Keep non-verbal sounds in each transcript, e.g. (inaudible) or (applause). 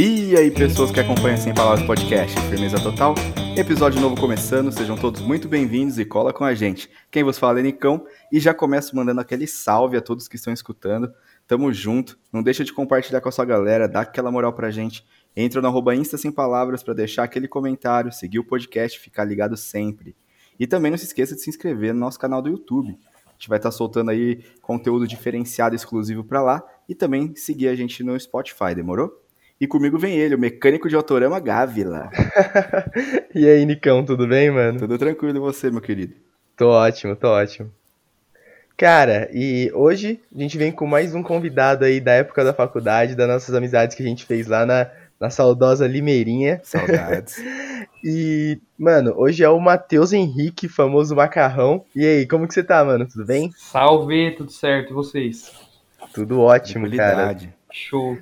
E aí, pessoas que acompanham Sem Palavras Podcast, firmeza total? Episódio novo começando, sejam todos muito bem-vindos e cola com a gente. Quem vos fala é Nicão e já começo mandando aquele salve a todos que estão escutando. Tamo junto, não deixa de compartilhar com a sua galera, dá aquela moral pra gente. Entra no arroba Insta Sem Palavras para deixar aquele comentário, seguir o podcast, ficar ligado sempre. E também não se esqueça de se inscrever no nosso canal do YouTube. A gente vai estar tá soltando aí conteúdo diferenciado exclusivo para lá e também seguir a gente no Spotify, demorou? E comigo vem ele, o mecânico de Autorama Gávila. (laughs) e aí, Nicão, tudo bem, mano? Tudo tranquilo e você, meu querido? Tô ótimo, tô ótimo. Cara, e hoje a gente vem com mais um convidado aí da época da faculdade, das nossas amizades que a gente fez lá na, na saudosa Limeirinha. Saudades. (laughs) e, mano, hoje é o Matheus Henrique, famoso macarrão. E aí, como que você tá, mano? Tudo bem? Salve, tudo certo, e vocês? Tudo ótimo, cara. Show.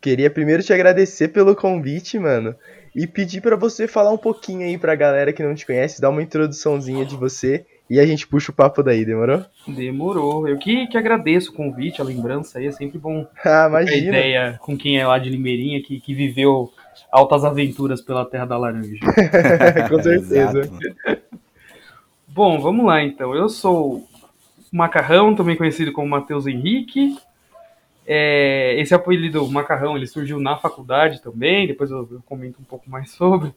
Queria primeiro te agradecer pelo convite, mano, e pedir para você falar um pouquinho aí pra galera que não te conhece, dar uma introduçãozinha de você e a gente puxa o papo daí, demorou? Demorou. Eu que, que agradeço o convite, a lembrança aí, é sempre bom (laughs) ah, imagina. a ideia com quem é lá de Limeirinha, que, que viveu altas aventuras pela Terra da Laranja. (laughs) com certeza. bom, vamos lá então. Eu sou Macarrão, também conhecido como Matheus Henrique, é, esse apelido macarrão ele surgiu na faculdade também, depois eu, eu comento um pouco mais sobre.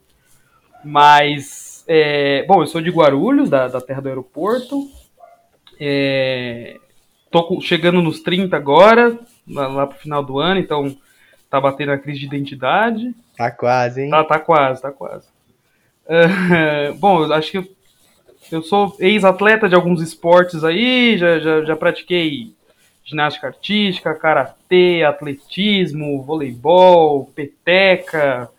Mas, é, bom, eu sou de Guarulhos, da, da terra do aeroporto. É, tô chegando nos 30 agora, lá, lá pro final do ano, então tá batendo a crise de identidade. Tá quase, hein? Tá, tá quase, tá quase. Uh, (laughs) bom, eu acho que eu, eu sou ex-atleta de alguns esportes aí, já, já, já pratiquei ginástica artística, karatê, atletismo, voleibol, peteca.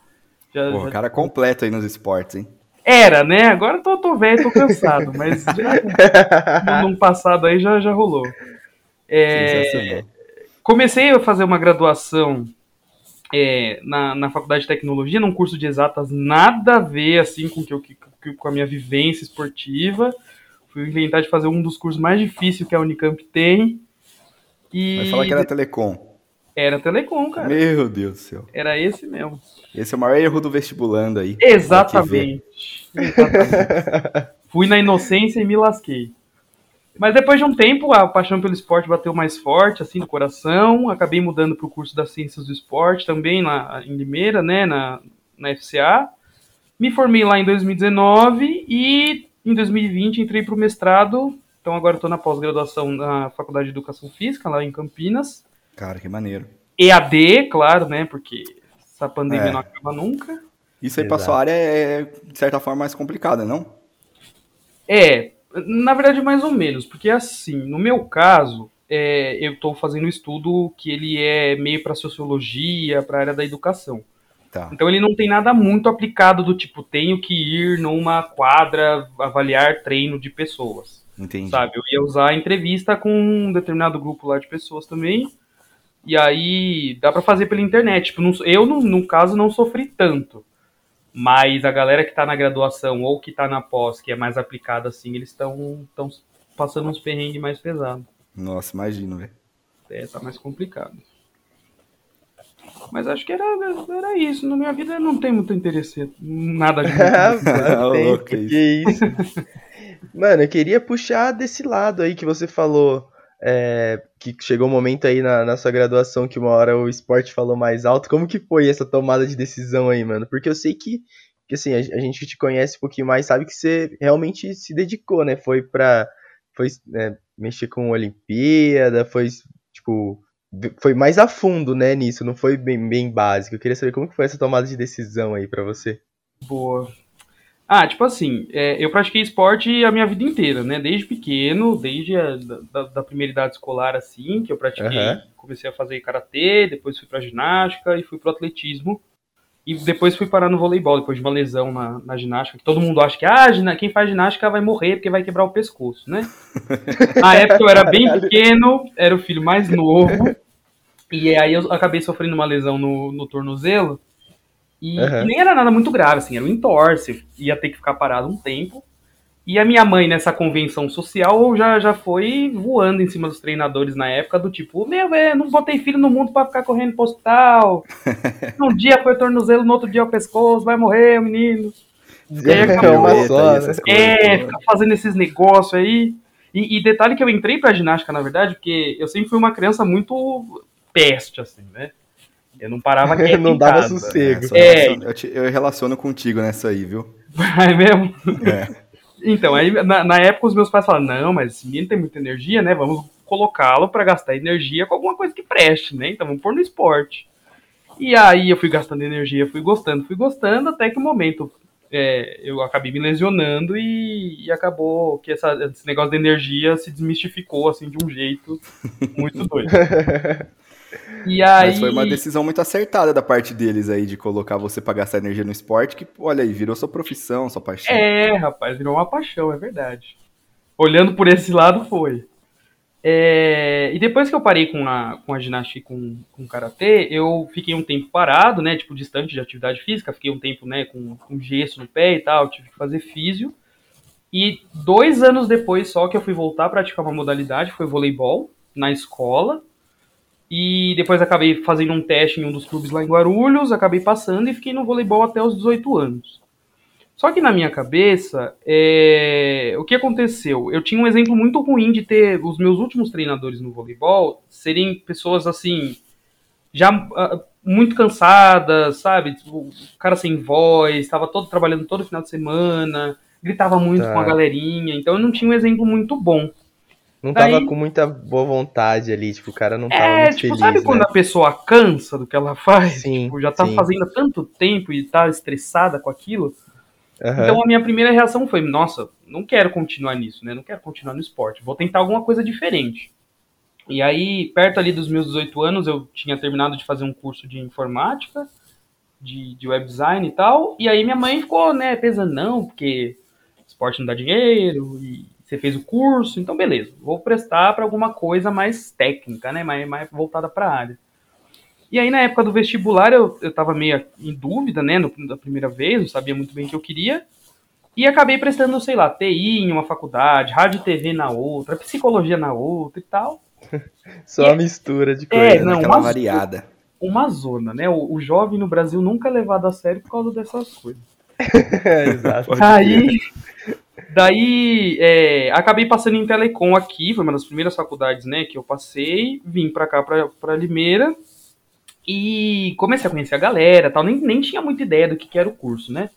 Já, Pô, já... cara completo aí nos esportes, hein? Era, né? Agora tô, tô velho, tô cansado, mas já, (laughs) no passado aí já, já rolou. É, comecei a fazer uma graduação é, na, na faculdade de tecnologia, num curso de exatas, nada a ver assim com, que eu, com a minha vivência esportiva. Fui inventar de fazer um dos cursos mais difíceis que a Unicamp tem. E... Vai falar que era Telecom. Era Telecom, cara. Meu Deus do céu. Era esse mesmo. Esse é o maior erro do vestibulando aí. Exatamente. Exatamente. Fui na inocência e me lasquei. Mas depois de um tempo, a paixão pelo esporte bateu mais forte, assim, no coração. Acabei mudando para o curso das Ciências do Esporte, também lá em Limeira, né, na, na FCA. Me formei lá em 2019 e em 2020 entrei para o mestrado então agora estou na pós-graduação na Faculdade de Educação Física, lá em Campinas. Cara, que maneiro. EAD, claro, né? Porque essa pandemia é. não acaba nunca. Isso aí para sua área é, de certa forma, mais complicada, não? É, na verdade, mais ou menos. Porque, assim, no meu caso, é, eu estou fazendo um estudo que ele é meio para sociologia, para a área da educação. Tá. Então ele não tem nada muito aplicado do tipo, tenho que ir numa quadra avaliar treino de pessoas. Entendi. Sabe? Eu ia usar a entrevista com um determinado grupo lá de pessoas também. E aí dá para fazer pela internet. Tipo, não, eu, no, no, caso, não sofri tanto. Mas a galera que tá na graduação ou que tá na pós, que é mais aplicada assim, eles estão passando uns perrengues mais pesados. Nossa, imagino, velho. É, tá mais complicado. Mas acho que era, era isso. Na minha vida não tem muito interesse. Nada de. muito. (laughs) (laughs) tem, que isso. Mano, eu queria puxar desse lado aí que você falou. É, que chegou um momento aí na, na, sua graduação que uma hora o esporte falou mais alto. Como que foi essa tomada de decisão aí, mano? Porque eu sei que, que assim, a, a gente que te conhece um pouquinho mais sabe que você realmente se dedicou, né? Foi pra foi, né, mexer com Olimpíada, foi, tipo, foi mais a fundo, né, nisso, não foi bem, bem básico. Eu queria saber como que foi essa tomada de decisão aí para você. Boa. Ah, tipo assim, é, eu pratiquei esporte a minha vida inteira, né? Desde pequeno, desde a da, da primeira idade escolar, assim, que eu pratiquei. Uhum. Comecei a fazer karatê, depois fui pra ginástica e fui pro atletismo. E depois fui parar no voleibol, depois de uma lesão na, na ginástica, que todo mundo acha que ah, quem faz ginástica vai morrer porque vai quebrar o pescoço, né? (laughs) na época eu era bem pequeno, era o filho mais novo, e aí eu acabei sofrendo uma lesão no, no tornozelo, e, uhum. e, nem era nada muito grave, assim, era um entorse, ia ter que ficar parado um tempo. E a minha mãe, nessa convenção social, já, já foi voando em cima dos treinadores na época, do tipo, meu, velho, não botei filho no mundo para ficar correndo pro hospital. (laughs) um dia foi tornozelo, no outro dia é o pescoço, vai morrer o menino. É, acabou, é, ficar fazendo esses negócios aí. E, e, detalhe que eu entrei pra ginástica, na verdade, porque eu sempre fui uma criança muito peste, assim, né? Eu não parava (laughs) quieto Não dava casa. sossego. É, é. Eu, te, eu relaciono contigo nessa aí, viu? (laughs) É mesmo? É. Então, aí na, na, época os meus pais falaram, não, mas esse menino tem muita energia, né? Vamos colocá-lo para gastar energia com alguma coisa que preste, né? Então vamos pôr no esporte. E aí eu fui gastando energia, fui gostando, fui gostando, até que o um momento é, eu acabei me lesionando e, e acabou que essa, esse negócio de energia se desmistificou assim de um jeito muito doido. (laughs) (laughs) E aí... Mas foi uma decisão muito acertada da parte deles aí, de colocar você pra gastar energia no esporte, que, olha aí, virou sua profissão, sua paixão. É, rapaz, virou uma paixão, é verdade. Olhando por esse lado, foi. É... E depois que eu parei com a, com a ginástica e com, com o karatê, eu fiquei um tempo parado, né, tipo, distante de atividade física, fiquei um tempo, né, com, com gesso no pé e tal, tive que fazer físio. E dois anos depois só que eu fui voltar a praticar uma modalidade, foi voleibol, na escola, e depois acabei fazendo um teste em um dos clubes lá em Guarulhos, acabei passando e fiquei no voleibol até os 18 anos. Só que na minha cabeça, é... o que aconteceu? Eu tinha um exemplo muito ruim de ter os meus últimos treinadores no voleibol serem pessoas assim, já uh, muito cansadas, sabe? Tipo, o cara sem voz, estava todo trabalhando todo final de semana, gritava muito tá. com a galerinha, então eu não tinha um exemplo muito bom. Não tava com muita boa vontade ali, tipo, o cara não tava é, muito tipo, feliz, sabe né? quando a pessoa cansa do que ela faz? Sim, tipo, já tá sim. fazendo há tanto tempo e tá estressada com aquilo. Uhum. Então a minha primeira reação foi, nossa, não quero continuar nisso, né? Não quero continuar no esporte. Vou tentar alguma coisa diferente. E aí, perto ali dos meus 18 anos, eu tinha terminado de fazer um curso de informática, de, de web design e tal. E aí minha mãe ficou, né, pesando, não, porque esporte não dá dinheiro, e você fez o curso, então beleza, vou prestar para alguma coisa mais técnica, né, mais, mais voltada para a área. E aí na época do vestibular eu, eu tava meio em dúvida, né, no, da primeira vez, não sabia muito bem o que eu queria, e acabei prestando, sei lá, TI em uma faculdade, rádio e TV na outra, psicologia na outra e tal. (laughs) Só e, mistura de coisa. É, não, uma variada. Uma zona, né? O, o, jovem no Brasil nunca é levado a sério por causa dessas coisas. é, (laughs) exato. Aí, Daí, é, acabei passando em Telecom aqui, foi uma das primeiras faculdades, né, que eu passei, vim pra cá, pra, pra Limeira, e comecei a conhecer a galera, tal, nem, nem tinha muita ideia do que, que era o curso, né.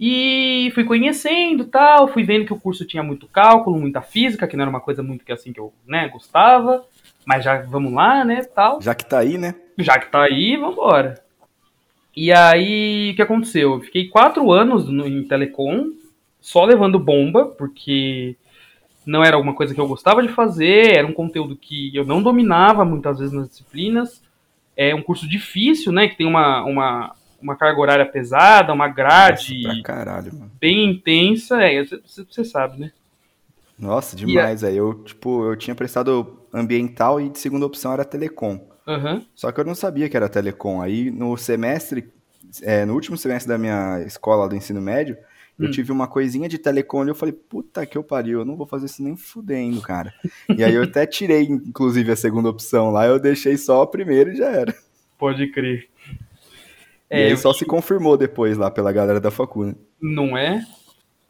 E fui conhecendo, tal, fui vendo que o curso tinha muito cálculo, muita física, que não era uma coisa muito que assim que eu, né, gostava, mas já vamos lá, né, tal. Já que tá aí, né? Já que tá aí, vambora. E aí, o que aconteceu? Eu fiquei quatro anos no, em Telecom, só levando bomba, porque não era alguma coisa que eu gostava de fazer, era um conteúdo que eu não dominava muitas vezes nas disciplinas. É um curso difícil, né? Que tem uma, uma, uma carga horária pesada, uma grade caralho, bem intensa. É, você sabe, né? Nossa, demais. Aí eu, tipo, eu tinha prestado ambiental e de segunda opção era telecom. Uhum. Só que eu não sabia que era telecom. Aí no semestre, é, no último semestre da minha escola do ensino médio, eu hum. tive uma coisinha de telecom e eu falei, puta que eu pariu, eu não vou fazer isso nem fudendo, cara. e aí eu até tirei, inclusive, a segunda opção lá, eu deixei só a primeira e já era. Pode crer. E é, aí só se confirmou depois lá pela galera da faculdade. Não é?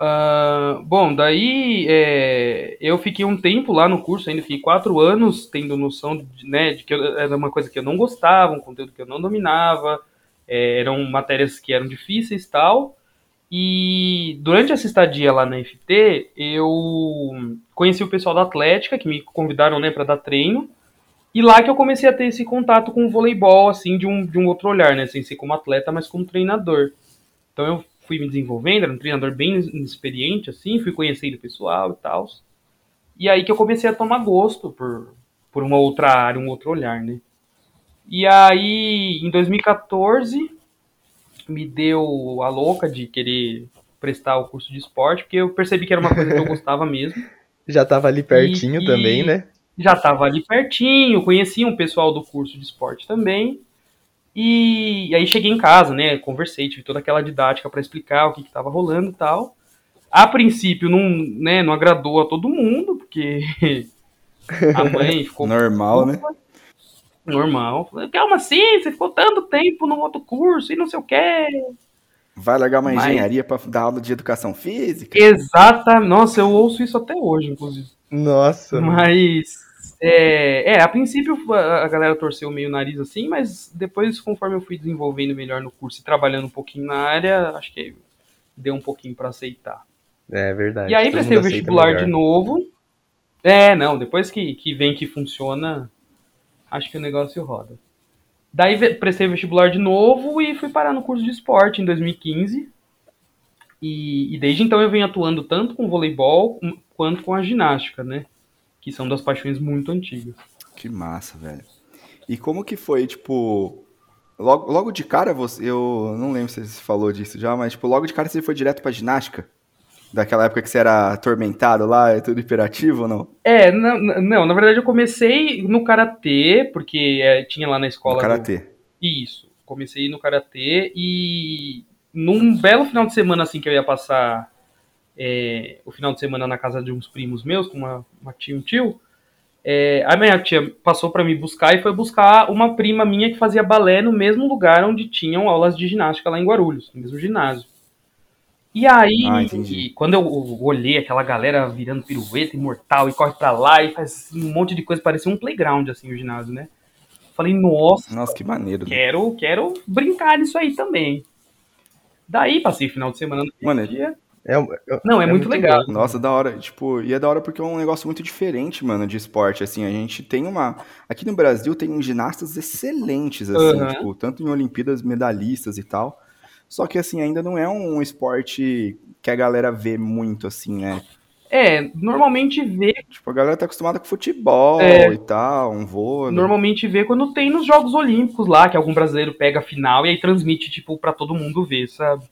Uh, bom, daí é, eu fiquei um tempo lá no curso, ainda fiquei quatro anos tendo noção de, né, de que eu, era uma coisa que eu não gostava, um conteúdo que eu não dominava, é, eram matérias que eram difíceis e tal. E durante essa estadia lá na FT, eu conheci o pessoal da Atlética, que me convidaram né, para dar treino. E lá que eu comecei a ter esse contato com o voleibol, assim, de um, de um outro olhar, né? Sem ser como atleta, mas como treinador. Então eu fui me desenvolvendo, era um treinador bem experiente, assim, fui conhecendo o pessoal e tal. E aí que eu comecei a tomar gosto por, por uma outra área, um outro olhar, né? E aí, em 2014, me deu a louca de querer prestar o curso de esporte, porque eu percebi que era uma coisa que eu gostava mesmo. (laughs) Já estava ali pertinho e, também, né? Já estava ali pertinho, conhecia um pessoal do curso de esporte também. E, e aí cheguei em casa, né? Conversei, tive toda aquela didática para explicar o que estava rolando e tal. a princípio não, né, não agradou a todo mundo, porque (laughs) a mãe ficou. Normal, né? Normal. Calma assim, você ficou tanto tempo no outro curso e não sei o quê. Vai largar uma Mas... engenharia para dar aula de educação física? Exata. Nossa, eu ouço isso até hoje, inclusive. Nossa. Mas. É, é, a princípio a galera torceu meio o nariz assim, mas depois, conforme eu fui desenvolvendo melhor no curso e trabalhando um pouquinho na área, acho que deu um pouquinho para aceitar. É verdade. E aí prestei o vestibular de novo. É, não, depois que, que vem que funciona, acho que o negócio roda. Daí prestei vestibular de novo e fui parar no curso de esporte em 2015. E, e desde então eu venho atuando tanto com voleibol quanto com a ginástica, né? Que são das paixões muito antigas. Que massa, velho. E como que foi, tipo, logo, logo de cara você, eu não lembro se você falou disso já, mas tipo, logo de cara você foi direto pra ginástica? Daquela época que você era atormentado lá, é tudo hiperativo ou não? É, não, não, na verdade eu comecei no karatê, porque é, tinha lá na escola. No karatê. Do... Isso. Comecei no karatê e num belo final de semana assim que eu ia passar é, o final de semana na casa de uns primos meus, com uma, uma tia e um tio, é, a minha tia passou para me buscar e foi buscar uma prima minha que fazia balé no mesmo lugar onde tinham aulas de ginástica lá em Guarulhos, no mesmo ginásio. E aí, ah, quando eu olhei aquela galera virando pirueta imortal e corre pra lá e faz um monte de coisa, parecia um playground, assim, o ginásio, né? Falei, nossa. Nossa, que maneiro. Quero, né? quero brincar nisso aí também. Daí, passei final de semana no Mano, dia. É, é, não, é, é muito, muito, legal. Bom. Nossa, da hora. Tipo, e é da hora porque é um negócio muito diferente, mano, de esporte. Assim, a gente tem uma. Aqui no Brasil tem ginastas excelentes, assim, uhum. tipo, tanto em Olimpíadas, medalhistas e tal. Só que, assim, ainda não é um esporte que a galera vê muito, assim, né? É, normalmente vê. Tipo, a galera tá acostumada com futebol é, e tal, um vôlei. Normalmente vê quando tem nos Jogos Olímpicos lá, que algum brasileiro pega a final e aí transmite, tipo, para todo mundo ver, sabe?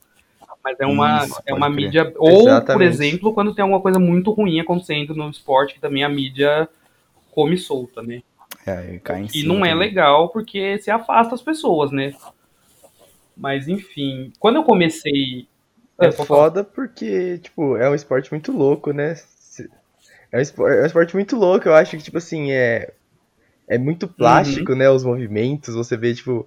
Mas é uma, Isso, é uma mídia. Ou, Exatamente. por exemplo, quando tem alguma coisa muito ruim acontecendo no esporte, que também a mídia come solta, né? É, cai em e cima, não é legal porque se afasta as pessoas, né? Mas enfim, quando eu comecei. É, é foda porque, tipo, é um esporte muito louco, né? É um, esporte, é um esporte muito louco, eu acho que, tipo assim, é. É muito plástico, uhum. né? Os movimentos, você vê, tipo.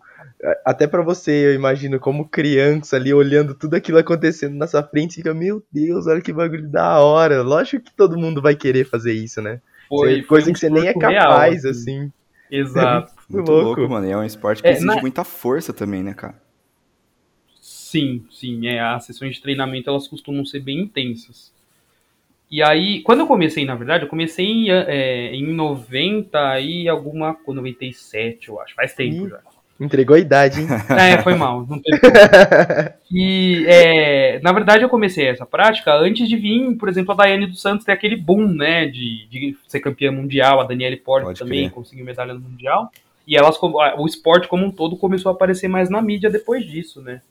Até para você, eu imagino, como criança ali, olhando tudo aquilo acontecendo na sua frente, fica, meu Deus, olha que bagulho da hora. Lógico que todo mundo vai querer fazer isso, né? Foi, coisa foi um que você nem é capaz, real, assim. assim. Exato. É (laughs) muito, muito louco. louco. mano. E é um esporte que é, exige na... muita força também, né, cara? Sim, sim. É, as sessões de treinamento elas costumam ser bem intensas. E aí, quando eu comecei, na verdade, eu comecei em, é, em 90 e alguma. 97, eu acho. Faz tempo Ih, já. Entregou a idade, hein? (laughs) É, foi mal. Não teve (laughs) e, é, na verdade, eu comecei essa prática antes de vir, por exemplo, a Daiane dos Santos ter aquele boom, né? De, de ser campeã mundial. A Daniele Porte também crer. conseguiu medalha no mundial. E elas, o esporte como um todo começou a aparecer mais na mídia depois disso, né?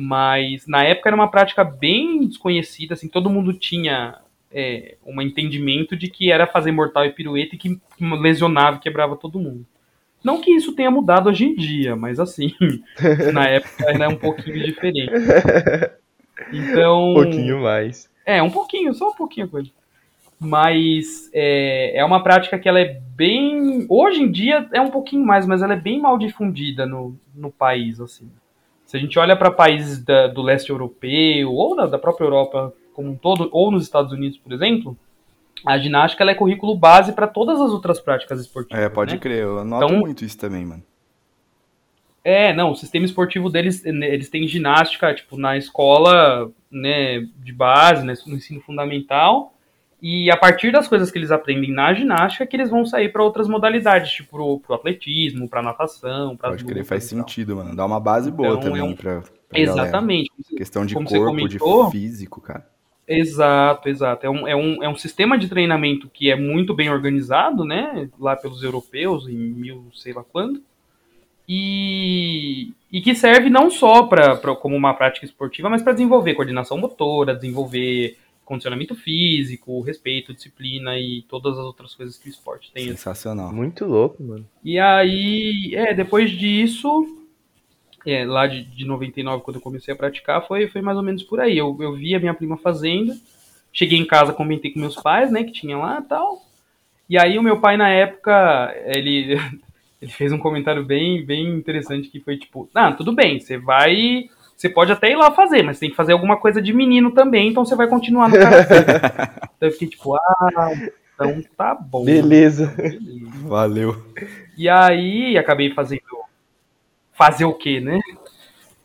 Mas na época era uma prática bem desconhecida, assim, todo mundo tinha é, um entendimento de que era fazer mortal e pirueta e que lesionava e quebrava todo mundo. Não que isso tenha mudado hoje em dia, mas assim, (laughs) na época era um pouquinho diferente. Então. Um pouquinho mais. É, um pouquinho, só um pouquinho coisa. Mas é, é uma prática que ela é bem. Hoje em dia é um pouquinho mais, mas ela é bem mal difundida no, no país, assim. Se a gente olha para países da, do leste europeu ou da, da, própria Europa como um todo, ou nos Estados Unidos, por exemplo, a ginástica é currículo base para todas as outras práticas esportivas. É, pode né? crer, eu noto então, muito isso também, mano. É, não, o sistema esportivo deles, eles têm ginástica, tipo, na escola, né, de base, né, no ensino fundamental, e a partir das coisas que eles aprendem na ginástica, que eles vão sair para outras modalidades, tipo pro, pro atletismo, pra natação, pra Pode crer, faz sentido, mano. Dá uma base boa então, também é um... pra, pra Exatamente. Galera. Questão de Como corpo, comentou, de físico, cara. Exato, exato. É um, é, um, é um sistema de treinamento que é muito bem organizado, né? Lá pelos europeus, em mil sei lá quando. E, e que serve não só pra, pra, como uma prática esportiva, mas para desenvolver coordenação motora, desenvolver condicionamento físico, respeito, disciplina e todas as outras coisas que o esporte tem. Sensacional. Muito louco, mano. E aí, é, depois disso, é, lá de, de 99, quando eu comecei a praticar, foi, foi mais ou menos por aí. Eu, eu vi a minha prima fazendo, cheguei em casa, comentei com meus pais, né, que tinha lá e tal. E aí o meu pai, na época, ele, (laughs) ele fez um comentário bem, bem interessante, que foi tipo, ah, tudo bem, você vai... Você pode até ir lá fazer, mas tem que fazer alguma coisa de menino também, então você vai continuar no karatê. (laughs) então eu fiquei tipo, ah, então tá bom. Beleza. Beleza. Valeu. E aí acabei fazendo fazer o quê, né?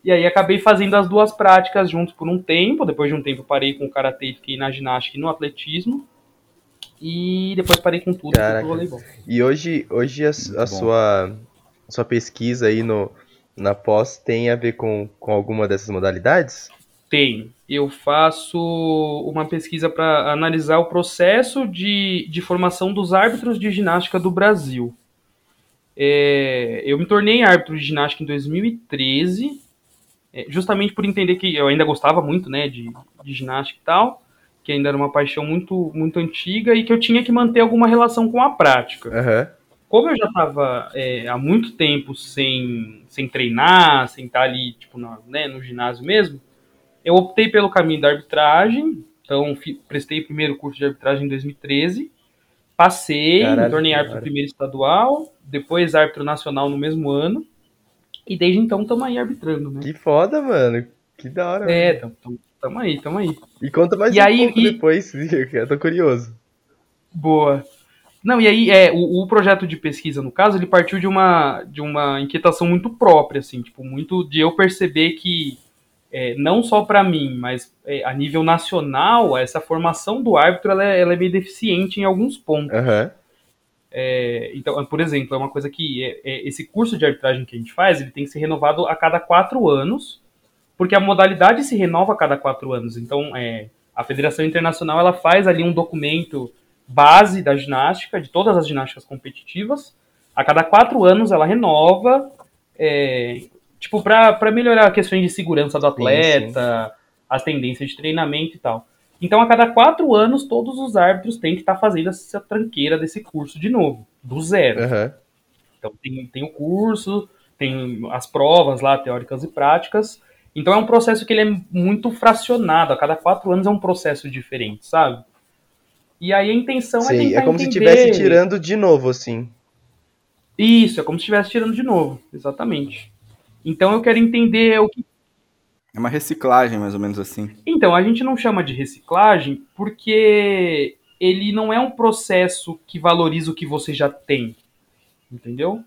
E aí acabei fazendo as duas práticas juntos por um tempo. Depois de um tempo parei com o karatê e fiquei na ginástica e no atletismo. E depois parei com tudo pro voleibol. E hoje, hoje a, a sua, sua pesquisa aí no, na pós tem a ver com, com alguma dessas modalidades? Tem. Eu faço uma pesquisa para analisar o processo de, de formação dos árbitros de ginástica do Brasil. É, eu me tornei árbitro de ginástica em 2013, é, justamente por entender que eu ainda gostava muito né, de, de ginástica e tal, que ainda era uma paixão muito, muito antiga e que eu tinha que manter alguma relação com a prática. Uhum. Como eu já estava é, há muito tempo sem, sem treinar, sem estar ali tipo, na, né, no ginásio mesmo, eu optei pelo caminho da arbitragem. Então, prestei o primeiro curso de arbitragem em 2013 Passei, Caralho, me tornei árbitro primeiro estadual, depois árbitro nacional no mesmo ano. E desde então estamos aí arbitrando, né? Que foda, mano. Que da hora. É, tamo, aí, tamo aí. E conta mais e um aí, pouco e... depois, (laughs) eu tô curioso. Boa. Não, e aí, é, o, o, projeto de pesquisa, no caso, ele partiu de uma, de uma inquietação muito própria, assim, tipo, muito de eu perceber que é, não só para mim, mas é, a nível nacional, essa formação do árbitro ela é, ela é meio deficiente em alguns pontos. Uhum. então, por exemplo, é uma coisa que é, é, esse curso de arbitragem que a gente faz, ele tem que ser renovado a cada quatro anos, porque a modalidade se renova a cada quatro anos. Então, a Federação Internacional ela faz ali um documento base da ginástica, de todas as ginásticas competitivas. A cada quatro anos ela renova é, tipo, para melhorar questões de segurança do atleta, sim, sim. as tendências de treinamento e tal. Então, a cada quatro anos, todos os árbitros têm que estar tá fazendo essa tranqueira desse curso de novo, do zero. Uhum. Então, tem, tem o curso, tem as provas lá, teóricas e práticas. Então, é um processo que ele é muito fracionado. A cada quatro anos é um processo diferente, sabe? E aí a intenção é tentar É como entender... se estivesse tirando de novo, assim. Isso, é como se estivesse tirando de novo, exatamente. Então eu quero entender o que. É uma reciclagem, mais ou menos assim. Então, a gente não chama de reciclagem porque ele não é um processo que valoriza o que você já tem. Entendeu?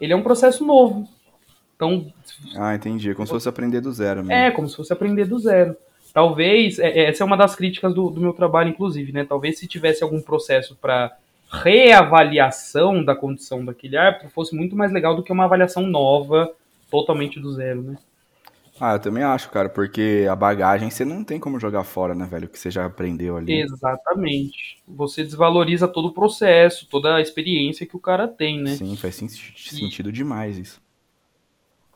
Ele é um processo novo. Então. Ah, entendi. É como se fosse aprender do zero mesmo. É, como se fosse aprender do zero. Talvez, é, é essa é uma das críticas do, do meu trabalho, inclusive, né? Talvez se tivesse algum processo para reavaliação da condição daquele árbitro fosse muito mais legal do que uma avaliação nova totalmente do zero, né? Ah, eu também acho, cara, porque a bagagem você não tem como jogar fora, né, velho? O que você já aprendeu ali. Exatamente. Você desvaloriza todo o processo, toda a experiência que o cara tem, né? Sim, faz sentido e... demais isso.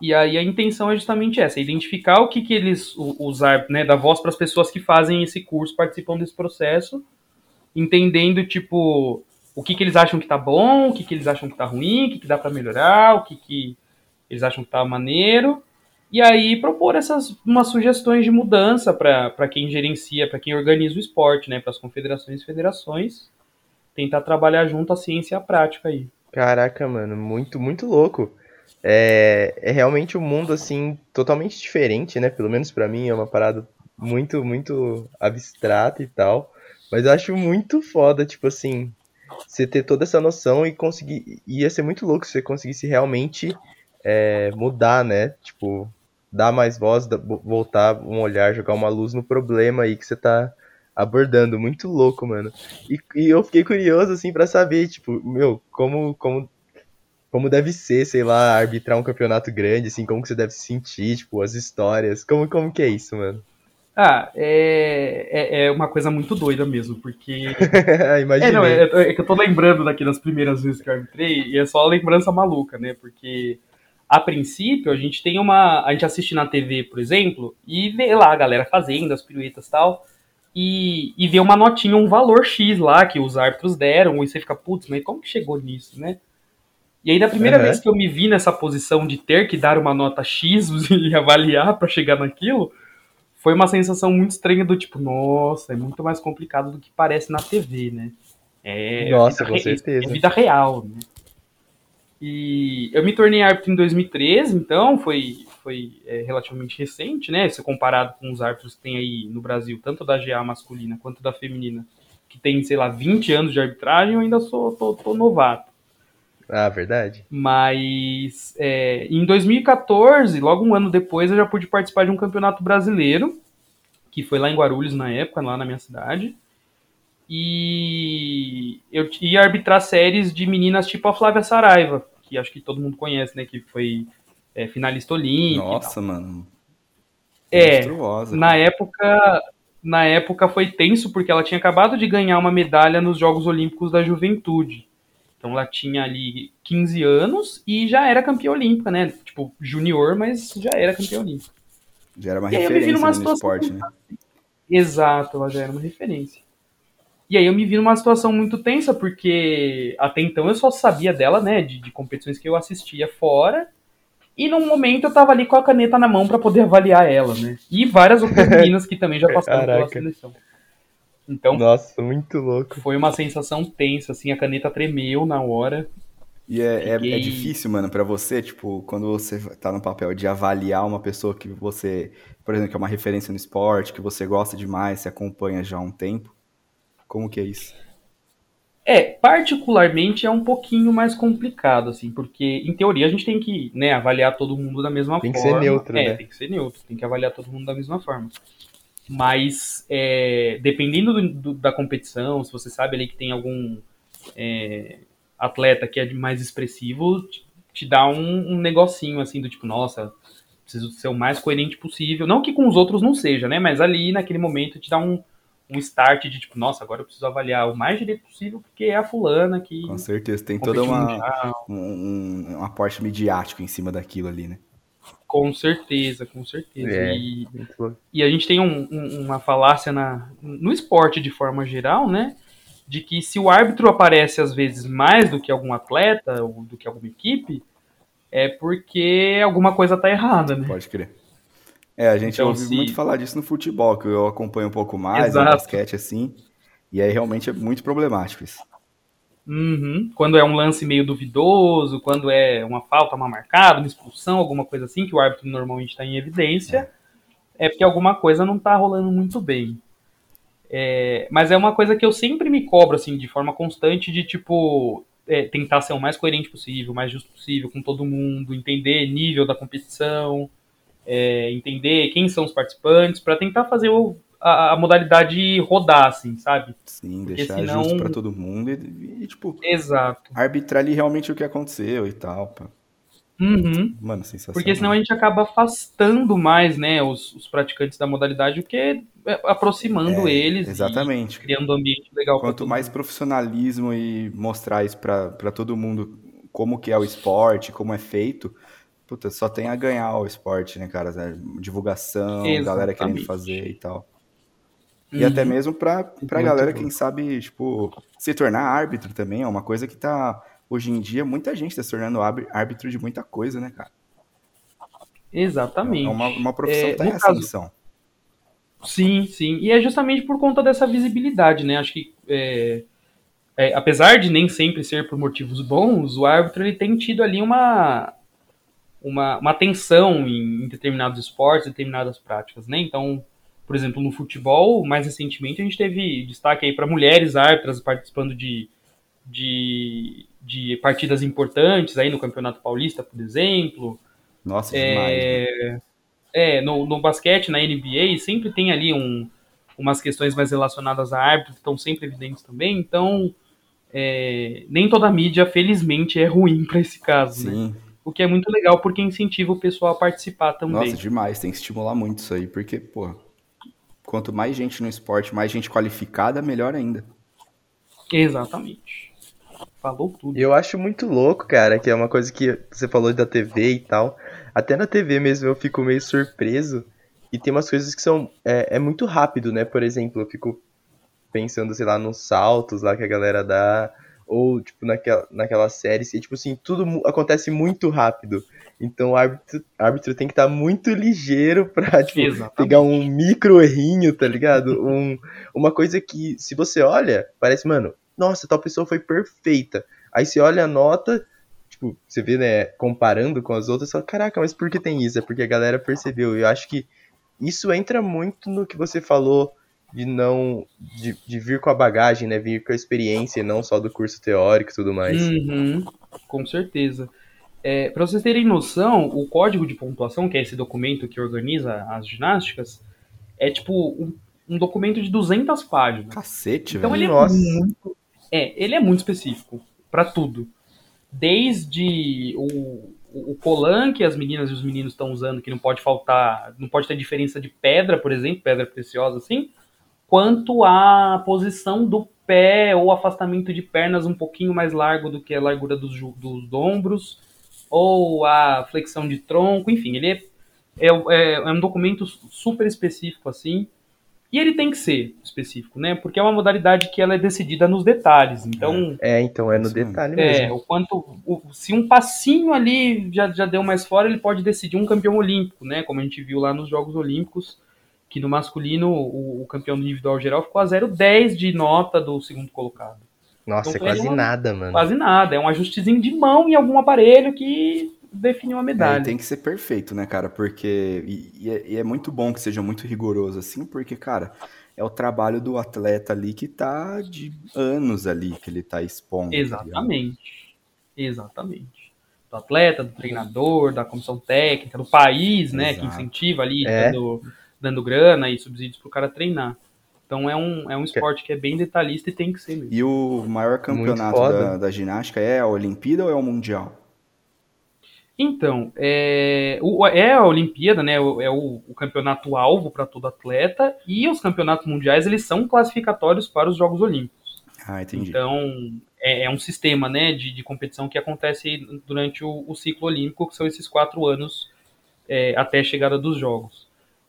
E aí a intenção é justamente essa, identificar o que, que eles usar, né, da voz para as pessoas que fazem esse curso, participam desse processo, entendendo, tipo, o que, que eles acham que tá bom, o que, que eles acham que tá ruim, o que, que dá para melhorar, o que, que eles acham que tá maneiro, e aí propor essas umas sugestões de mudança para quem gerencia, para quem organiza o esporte, né, para as confederações e federações, tentar trabalhar junto a ciência e a prática aí. Caraca, mano, muito, muito louco. É, é realmente um mundo, assim, totalmente diferente, né? Pelo menos para mim é uma parada muito, muito abstrata e tal. Mas eu acho muito foda, tipo assim, você ter toda essa noção e conseguir. Ia ser muito louco se você conseguisse realmente é, mudar, né? Tipo, dar mais voz, voltar um olhar, jogar uma luz no problema aí que você tá abordando. Muito louco, mano. E, e eu fiquei curioso, assim, para saber, tipo, meu, como, como, como deve ser, sei lá, arbitrar um campeonato grande, assim, como que você deve se sentir, tipo, as histórias. Como, como que é isso, mano? Ah, é, é, é uma coisa muito doida mesmo, porque. Imaginei. (laughs) É, não, é, é, que eu tô lembrando daqui das primeiras vezes que eu arbitrei, e é só lembrança maluca, né? Porque a princípio, a gente tem uma. A gente assiste na TV, por exemplo, e vê lá a galera fazendo as piruetas e tal. E, e vê uma notinha, um valor X lá que os árbitros deram, e você fica, putz, mas como que chegou nisso, né? E aí, da primeira uhum. vez que eu me vi nessa posição de ter que dar uma nota X (laughs) e avaliar para chegar naquilo, foi uma sensação muito estranha do tipo, nossa, é muito mais complicado do que parece na TV, né? É nossa, com certeza. É vida real, né? E eu me tornei árbitro em 2013, então foi, foi é, relativamente recente, né? Se comparado com os árbitros que tem aí no Brasil, tanto da GA masculina quanto da feminina, que tem, sei lá, 20 anos de arbitragem, eu ainda sou tô, tô novato. Ah, verdade. Mas é, em 2014, logo um ano depois, eu já pude participar de um campeonato brasileiro, que foi lá em Guarulhos na época, lá na minha cidade. E eu ia arbitrar séries de meninas tipo a Flávia Saraiva, que acho que todo mundo conhece, né? Que foi é, finalista olímpica. Nossa, mano. É, na época, na época foi tenso porque ela tinha acabado de ganhar uma medalha nos Jogos Olímpicos da Juventude. Então ela tinha ali 15 anos e já era campeã olímpica, né? Tipo, junior, mas já era campeã olímpica. Já era uma e referência no situação... esporte, né? Exato, ela já era uma referência. E aí eu me vi numa situação muito tensa, porque até então eu só sabia dela, né, de, de competições que eu assistia fora, e num momento eu tava ali com a caneta na mão para poder avaliar ela, né? E várias outras (laughs) meninas que também já passaram Caraca. pela seleção. Então, Nossa, muito louco. Foi uma sensação tensa, assim, a caneta tremeu na hora. E é, é, é, difícil, mano, para você, tipo, quando você tá no papel de avaliar uma pessoa que você, por exemplo, que é uma referência no esporte, que você gosta demais, se acompanha já há um tempo. Como que é isso? É, particularmente é um pouquinho mais complicado, assim, porque em teoria a gente tem que né, avaliar todo mundo da mesma tem forma. Tem que ser neutro, é, né? tem que ser neutro, tem que avaliar todo mundo da mesma forma. Mas é, dependendo do, do, da competição, se você sabe ali que tem algum é, atleta que é mais expressivo, te, te dá um, um, negocinho assim do tipo, nossa, preciso ser o mais coerente possível. Não que com os outros não seja, né? Mas ali naquele momento te dá um, um start de tipo, nossa, agora eu preciso avaliar o mais direito possível, porque é a fulana que. Com certeza, tem toda uma um, um, um aporte midiático em cima daquilo ali, né? Com certeza, com certeza. É, e, e, a gente tem um, um, uma falácia na, no esporte de forma geral, né? De que se o árbitro aparece às vezes mais do que algum atleta ou do que alguma equipe, é porque alguma coisa tá errada, né? Pode crer. É, a gente então, ouve se... muito falar disso no futebol, que eu acompanho um pouco mais, Exato. no basquete assim, e aí realmente é muito problemático isso. Uhum. Quando é um lance meio duvidoso, quando é uma falta mal marcada, uma expulsão, alguma coisa assim, que o árbitro normalmente está em evidência, é. é porque alguma coisa não está rolando muito bem. É, mas é uma coisa que eu sempre me cobro, assim, de forma constante, de tipo, é, tentar ser o mais coerente possível, o mais justo possível com todo mundo, entender nível da competição, é, entender quem são os participantes, para tentar fazer o, a, a, modalidade rodar, assim, sabe? Sim, Porque deixar senão... justo pra todo mundo e, e, tipo, Exato. arbitrar ali realmente o que aconteceu e tal. Pá. Uhum. Mano, sensação. Porque senão a gente acaba afastando mais, né, os, os praticantes da modalidade, o que é aproximando é, eles. Exatamente. criando um ambiente legal. Quanto mais mundo. profissionalismo e mostrar isso para todo mundo como que é o esporte, como é feito, puta, só tem a ganhar o esporte, né, cara? Divulgação, Exatamente. galera querendo fazer e tal. E até uhum. mesmo pra, pra galera, bom. quem sabe, tipo, se tornar árbitro também é uma coisa que tá. Hoje em dia, muita gente tá se tornando árbitro de muita coisa, né, cara? Exatamente. É uma, uma profissão é, que tá em ascensão. Sim, sim. E é justamente por conta dessa visibilidade, né? Acho que. É, é, apesar de nem sempre ser por motivos bons, o árbitro ele tem tido ali uma, uma, uma atenção em, em determinados esportes, determinadas práticas, né? Então, por exemplo, no futebol, mais recentemente a gente teve destaque aí para mulheres árbitras participando de, de, de, partidas importantes aí no Campeonato Paulista, por exemplo. Nossa, é, demais. Né? É, no, no basquete, na NBA, sempre tem ali um, umas questões mais relacionadas a árbitro que estão sempre evidentes também, então é, nem toda mídia, felizmente, é ruim para esse caso, né? Sim. né? O que é muito legal porque incentiva o pessoal a participar também. Nossa, demais, tem que estimular muito isso aí, porque, pô, Quanto mais gente no esporte, mais gente qualificada, melhor ainda. Exatamente. Falou tudo. Eu acho muito louco, cara, que é uma coisa que você falou da TV e tal. Até na TV mesmo eu fico meio surpreso. E tem umas coisas que são. É, é muito rápido, né? Por exemplo, eu fico pensando, sei lá, nos saltos lá que a galera dá, ou, tipo, naquela, naquela série, e, tipo assim, tudo acontece muito rápido. Então o árbitro, árbitro tem que estar tá muito ligeiro pra, (laughs) tipo, pegar um micro errinho, tá ligado? Um, uma coisa que, se você olha, parece, mano, nossa, tal pessoa foi perfeita. Aí você olha a nota, tipo, você vê, né, comparando com as outras, você fala, caraca, mas por que tem isso? É porque a galera percebeu. Eu acho que isso entra muito no que você falou de não de, de, vir com a bagagem, né? Vir com a experiência, não só do curso teórico e tudo mais. Uhum, com certeza. É, Para vocês terem noção, o código de pontuação, que é esse documento que organiza as ginásticas, é tipo um, um documento de 200 páginas. Cacete, então velho. ele Nossa. é muito, é, ele é muito específico para tudo. Desde o, o colan que as meninas e os meninos estão usando, que não pode faltar, não pode ter diferença de pedra, por exemplo, pedra preciosa assim, quanto à posição do pé ou afastamento de pernas um pouquinho mais largo do que a largura dos, dos ombros, ou a flexão de tronco, enfim, ele é, é, é, é um documento super específico assim, e ele tem que ser específico, né? Porque é uma modalidade que ela é decidida nos detalhes. Então. É, então é no detalhe é, mesmo. É, o quanto. O, se um passinho ali já, já deu mais fora, ele pode decidir um campeão olímpico, né? Como a gente viu lá nos Jogos Olímpicos que no masculino o, o campeão individual geral ficou a 0,10 de nota do segundo colocado. Nossa, então, é quase uma, nada, mano. Quase nada. É um ajustezinho de mão em algum aparelho que define uma medalha. É, tem que ser perfeito, né, cara? Porque. E, e, é, e, é, muito bom que seja muito rigoroso assim, porque, cara, é o trabalho do atleta ali que tá de anos ali que ele tá expondo. Tá Exatamente. Tá Exatamente. Do atleta, do treinador, da comissão técnica, do país, né, Exato. que incentiva ali, é. dando dando grana e subsídios para o cara treinar. Então é um, é um esporte que é bem detalhista e tem que ser mesmo. E o maior campeonato da, da, ginástica é a Olimpíada ou é o Mundial? Então, é, o, é a Olimpíada, né? É o, o campeonato alvo para todo atleta e os campeonatos mundiais eles são classificatórios para os Jogos Olímpicos. Ah, entendi. Então é, é um sistema, né, de, de competição que acontece durante o, o ciclo olímpico, que são esses quatro anos é, até a chegada dos Jogos.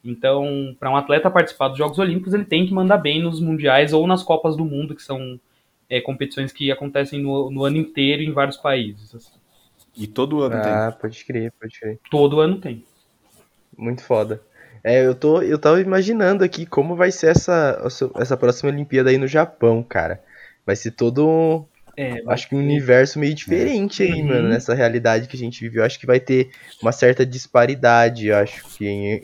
Então, para um atleta participar dos Jogos Olímpicos, ele tem que mandar bem nos mundiais ou nas Copas do Mundo, que são é, competições que acontecem no, no, ano inteiro em vários países. Assim. E todo ano ah, tem? Ah, pode crer, pode crer. Todo ano tem. Muito foda. É, eu, tô, eu tava imaginando aqui como vai ser essa, essa próxima Olimpíada aí no Japão, cara. Vai ser todo. É, acho que um universo meio diferente é. aí, uhum. mano, nessa realidade que a gente vive. Eu acho que vai ter uma certa disparidade, eu acho que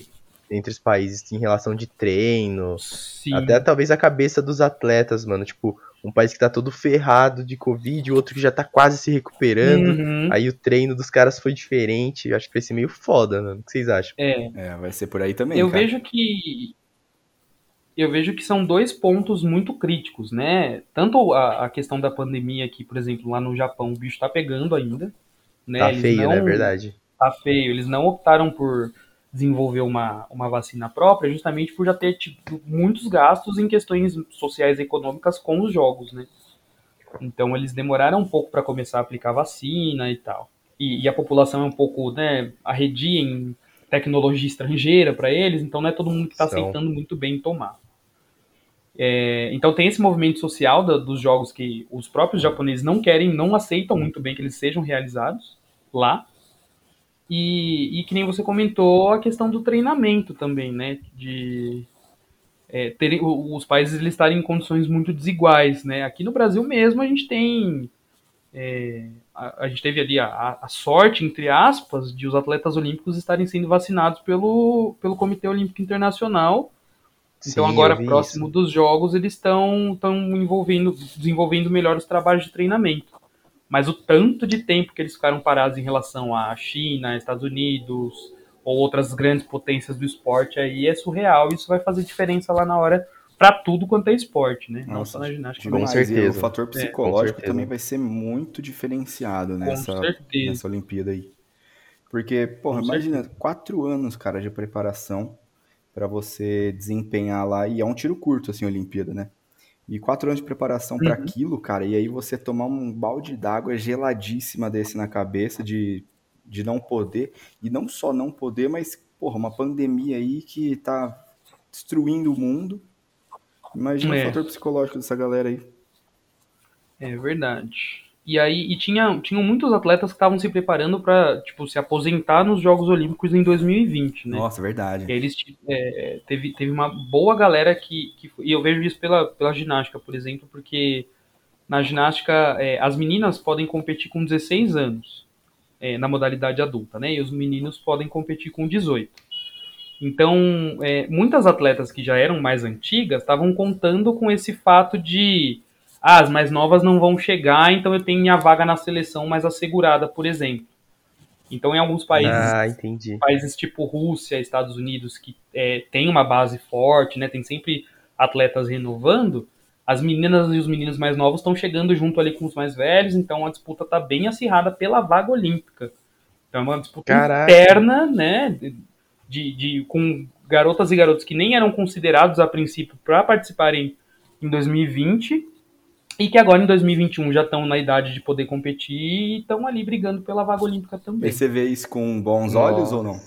entre os países em relação de treino. Sim. Até talvez a cabeça dos atletas, mano. Tipo, um país que tá todo ferrado de Covid, o outro que já tá quase se recuperando. Uhum. Aí o treino dos caras foi diferente. Eu acho que vai ser meio foda, mano. O que vocês acham? É. é vai ser por aí também. Eu cara. vejo que. Eu vejo que são dois pontos muito críticos, né? Tanto a, a questão da pandemia aqui, por exemplo, lá no Japão, o bicho tá pegando ainda. Né? Tá Eles feio, não... né? É verdade. Tá feio. Eles não optaram por desenvolver uma, uma vacina própria, justamente por já ter tido muitos gastos em questões sociais e econômicas com os jogos, né? Então eles demoraram um pouco para começar a aplicar vacina e tal. E, e, a população é um pouco, né, arredia em tecnologia estrangeira para eles, então não é todo mundo que está aceitando muito bem tomar. É, então tem esse movimento social da, dos jogos que os próprios japoneses não querem, não aceitam muito bem que eles sejam realizados lá. E, e que nem você comentou, a questão do treinamento também, né? De é, ter, os países eles estarem em condições muito desiguais, né? Aqui no Brasil mesmo a gente tem é, a, a, gente teve ali a, a, sorte, entre aspas, de os atletas olímpicos estarem sendo vacinados pelo, pelo Comitê Olímpico Internacional. Então Sim, agora, próximo isso. dos jogos, eles estão envolvendo, desenvolvendo melhor os trabalhos de treinamento. Mas o tanto de tempo que eles ficaram parados em relação à China, Estados Unidos ou outras grandes potências do esporte aí é surreal. Isso vai fazer diferença lá na hora para tudo quanto é esporte, né? Nossa, Não só na ginástica. Com certeza. o fator é, psicológico é, também vai ser muito diferenciado nessa, nessa Olimpíada aí. Porque, porra, com imagina, certeza. quatro anos, cara, de preparação para você desempenhar lá, e é um tiro curto, assim, a Olimpíada, né? E quatro anos de preparação uhum. para aquilo, cara, e aí você tomar um balde d'água geladíssima desse na cabeça de, de não poder, e não só não poder, mas, porra, uma pandemia aí que tá destruindo o mundo. Imagina é. o fator psicológico dessa galera aí. É verdade. E aí e tinha, tinham muitos atletas que estavam se preparando para tipo, se aposentar nos Jogos Olímpicos em 2020, né? Nossa, verdade. E eles é, teve, teve uma boa galera que, que. E eu vejo isso pela, pela ginástica, por exemplo, porque na ginástica é, as meninas podem competir com 16 anos é, na modalidade adulta, né? E os meninos podem competir com 18. Então, é, muitas atletas que já eram mais antigas estavam contando com esse fato de ah, as mais novas não vão chegar, então eu tenho minha vaga na seleção mais assegurada, por exemplo. Então, em alguns países, ah, países tipo Rússia, Estados Unidos, que é, tem uma base forte, né, tem sempre atletas renovando, as meninas e os meninos mais novos estão chegando junto ali com os mais velhos, então a disputa está bem acirrada pela vaga olímpica. Então é uma disputa Caraca. interna, né, de, de, com garotas e garotos que nem eram considerados a princípio para participarem em 2020 e que agora em 2021 já estão na idade de poder competir e estão ali brigando pela vaga olímpica também. E você vê isso com bons Nossa. olhos ou não?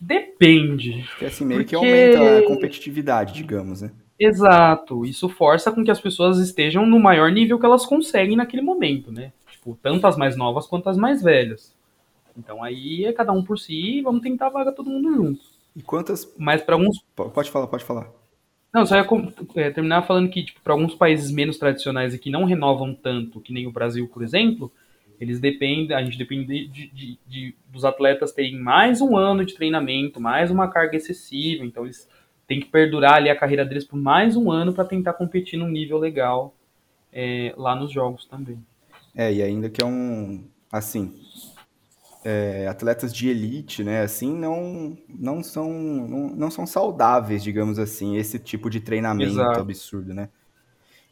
Depende. Porque assim, meio porque... que aumenta a competitividade, digamos, né? Exato. Isso força com que as pessoas estejam no maior nível que elas conseguem naquele momento, né? Tipo, tanto as mais novas quanto as mais velhas. Então aí é cada um por si e vamos tentar a vaga todo mundo junto. E quantas. Mas para alguns. Pode falar, pode falar. Não, só ia é, terminar falando que, tipo, para alguns países menos tradicionais e que não renovam tanto, que nem o Brasil, por exemplo, eles dependem, a gente depende de, de, de, dos atletas terem mais um ano de treinamento, mais uma carga excessiva, então eles têm que perdurar ali a carreira deles por mais um ano para tentar competir num nível legal é, lá nos jogos também. É, e ainda que é um, assim, é, atletas de elite, né, assim, não, não, são, não, não, são saudáveis, digamos assim, esse tipo de treinamento Exato. absurdo, né?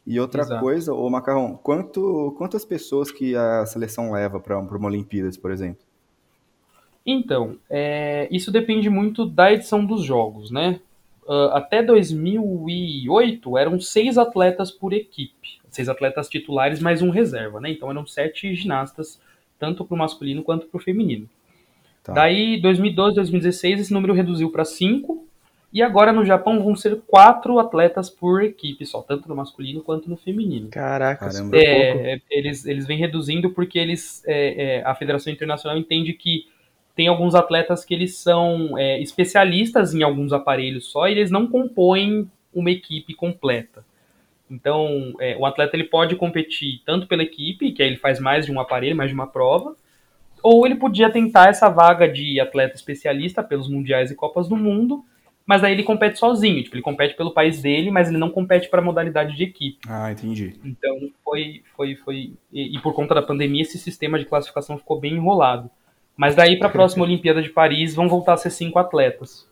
E outra Exato. coisa, o Macarrão, quanto, quantas pessoas que a seleção leva para uma Olimpíadas, por exemplo? Então, é, isso depende muito da edição dos jogos, né? Uh, até 2008 eram seis atletas por equipe, seis atletas titulares mais um reserva, né? Então eram sete ginastas tanto para o masculino quanto para o feminino. Tá. Daí, 2012, 2016, esse número reduziu para 5, e agora no Japão vão ser quatro atletas por equipe só, tanto no masculino quanto no feminino. Caraca, Caramba, é, é, eles, eles vêm reduzindo porque eles é, é, a Federação Internacional entende que tem alguns atletas que eles são é, especialistas em alguns aparelhos só e eles não compõem uma equipe completa. Então, é, o atleta ele pode competir tanto pela equipe, que aí ele faz mais de um aparelho, mais de uma prova, ou ele podia tentar essa vaga de atleta especialista pelos mundiais e copas do mundo, mas aí ele compete sozinho, tipo, ele compete pelo país dele, mas ele não compete para a modalidade de equipe. Ah, entendi. Então, foi foi foi e, e, por conta da pandemia esse sistema de classificação ficou bem enrolado. Mas daí para a próxima Olimpíada de Paris vão voltar a ser cinco atletas.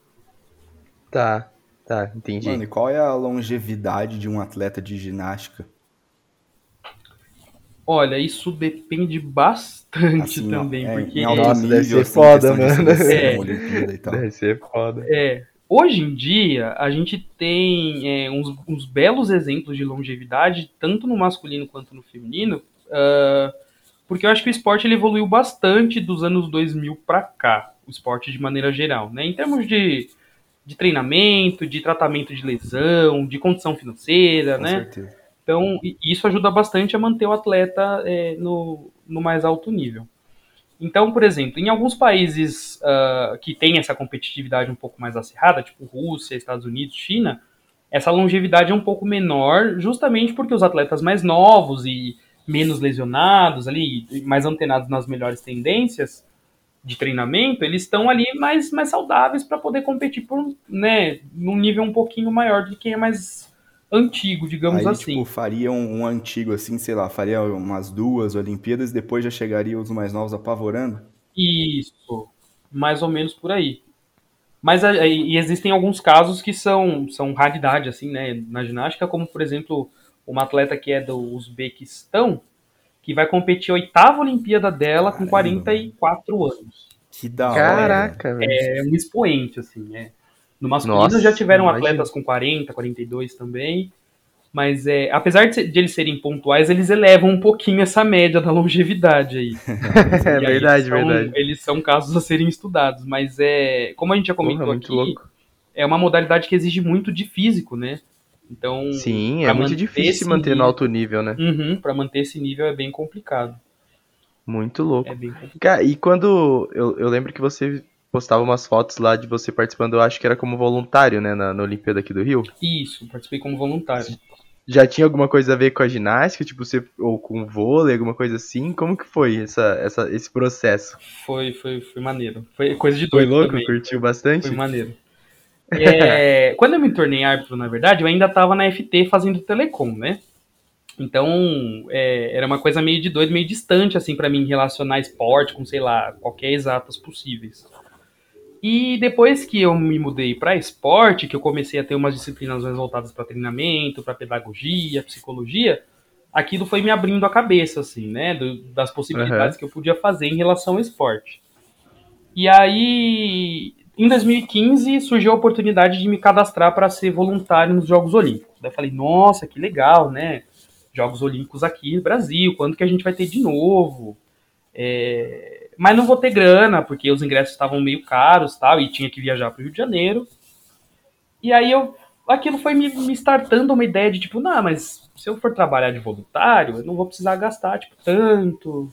Tá. Tá, entendi. Mano, e qual é a longevidade de um atleta de ginástica? Olha, isso depende bastante assim, também, é, porque... Nossa, nível, deve ser assim, foda, mano. É, deve ser foda. É, hoje em dia, a gente tem é, uns, uns, belos exemplos de longevidade, tanto no masculino quanto no feminino, uh, porque eu acho que o esporte ele evoluiu bastante dos anos 2000 para cá, o esporte de maneira geral, né? Em termos de de treinamento, de tratamento de lesão, de condição financeira, Com né? Certeza. Então, isso ajuda bastante a manter o atleta é, no, no mais alto nível. Então, por exemplo, em alguns países uh, que têm essa competitividade um pouco mais acirrada, tipo Rússia, Estados Unidos, China, essa longevidade é um pouco menor, justamente porque os atletas mais novos e menos lesionados, ali, mais antenados nas melhores tendências, de treinamento, eles estão ali mais, mais saudáveis para poder competir por, né, num nível um pouquinho maior de quem é mais antigo, digamos Aí, assim. Tipo, faria um, um, antigo assim, sei lá, faria umas duas Olimpíadas, depois já chegaria os mais novos apavorando? Isso, mais ou menos por aí. Mas e existem alguns casos que são, são raridade, assim, né, na ginástica, como, por exemplo, uma atleta que é do Uzbequistão, que vai competir a oitava Olimpíada dela Caramba. com 44 anos. Que da hora. Caraca, velho. É um expoente, assim, é. No masculino Nossa, já tiveram imagina. atletas com 40, 42 também. Mas é, apesar de, de, eles serem pontuais, eles elevam um pouquinho essa média da longevidade aí. (laughs) é verdade, são, verdade. Eles são casos a serem estudados, mas é, como a gente já comentou Porra, aqui, louco. é uma modalidade que exige muito de físico, né? Então, sim, é muito difícil manter nível, no alto nível, né? Uhum, para manter esse nível é bem complicado. Muito louco. É bem complicado. Cara, e quando eu, eu lembro que você postava umas fotos lá de você participando, eu acho que era como voluntário, né, na, na Olimpíada aqui do Rio. Isso, participei como voluntário já tinha alguma coisa a ver com a ginástica, tipo, você, ou com vôlei, alguma coisa assim? Como que foi essa, essa, esse processo? Foi, foi, foi maneiro. Foi coisa de doido Foi louco? Também. Curtiu bastante? Foi maneiro. É, quando eu me tornei árbitro, na verdade, eu ainda estava na FT fazendo telecom, né? Então, é, era uma coisa meio de doido, meio distante, assim, para mim, relacionar esporte com, sei lá, qualquer exatas possíveis. E depois que eu me mudei para esporte, que eu comecei a ter umas disciplinas mais voltadas para treinamento, para pedagogia, psicologia, aquilo foi me abrindo a cabeça, assim, né, do, das possibilidades uhum. que eu podia fazer em relação ao esporte. E aí, em 2015, surgiu a oportunidade de me cadastrar para ser voluntário nos Jogos Olímpicos. Daí eu falei, nossa, que legal, né? Jogos Olímpicos aqui no Brasil, quando que a gente vai ter de novo? É, mas não vou ter grana, porque os ingressos estavam meio caros tal, e tinha que viajar para o Rio de Janeiro. E aí eu. Aquilo foi me, me startando uma ideia de tipo, não, mas se eu for trabalhar de voluntário, eu não vou precisar gastar, tipo, tanto.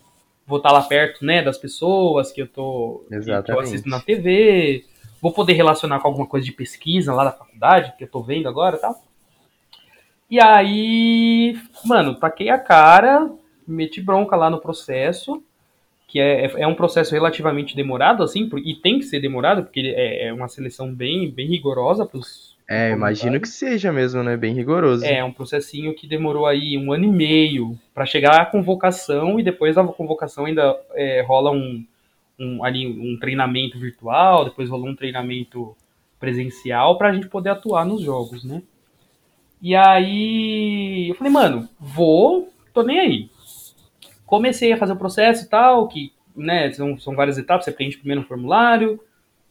Vou estar lá perto, né, das pessoas que eu tô. Exatamente. Que eu assisto na TV. Vou poder relacionar com alguma coisa de pesquisa lá da faculdade, que eu tô vendo agora e tal. E aí, mano, taquei a cara, meti bronca lá no processo que é, é, é um processo relativamente demorado, assim, e tem que ser demorado, porque é, é uma seleção bem, bem rigorosa para os. É, imagino que seja mesmo, né? Bem rigoroso. É, um processinho que demorou aí um ano e meio para chegar à convocação, e depois da convocação ainda é, rola um, um, ali, um treinamento virtual, depois rola um treinamento presencial para a gente poder atuar nos jogos, né? E aí eu falei, mano, vou, tô nem aí comecei a fazer o processo e tal, que né, são, são várias etapas, você preenche primeiro um formulário,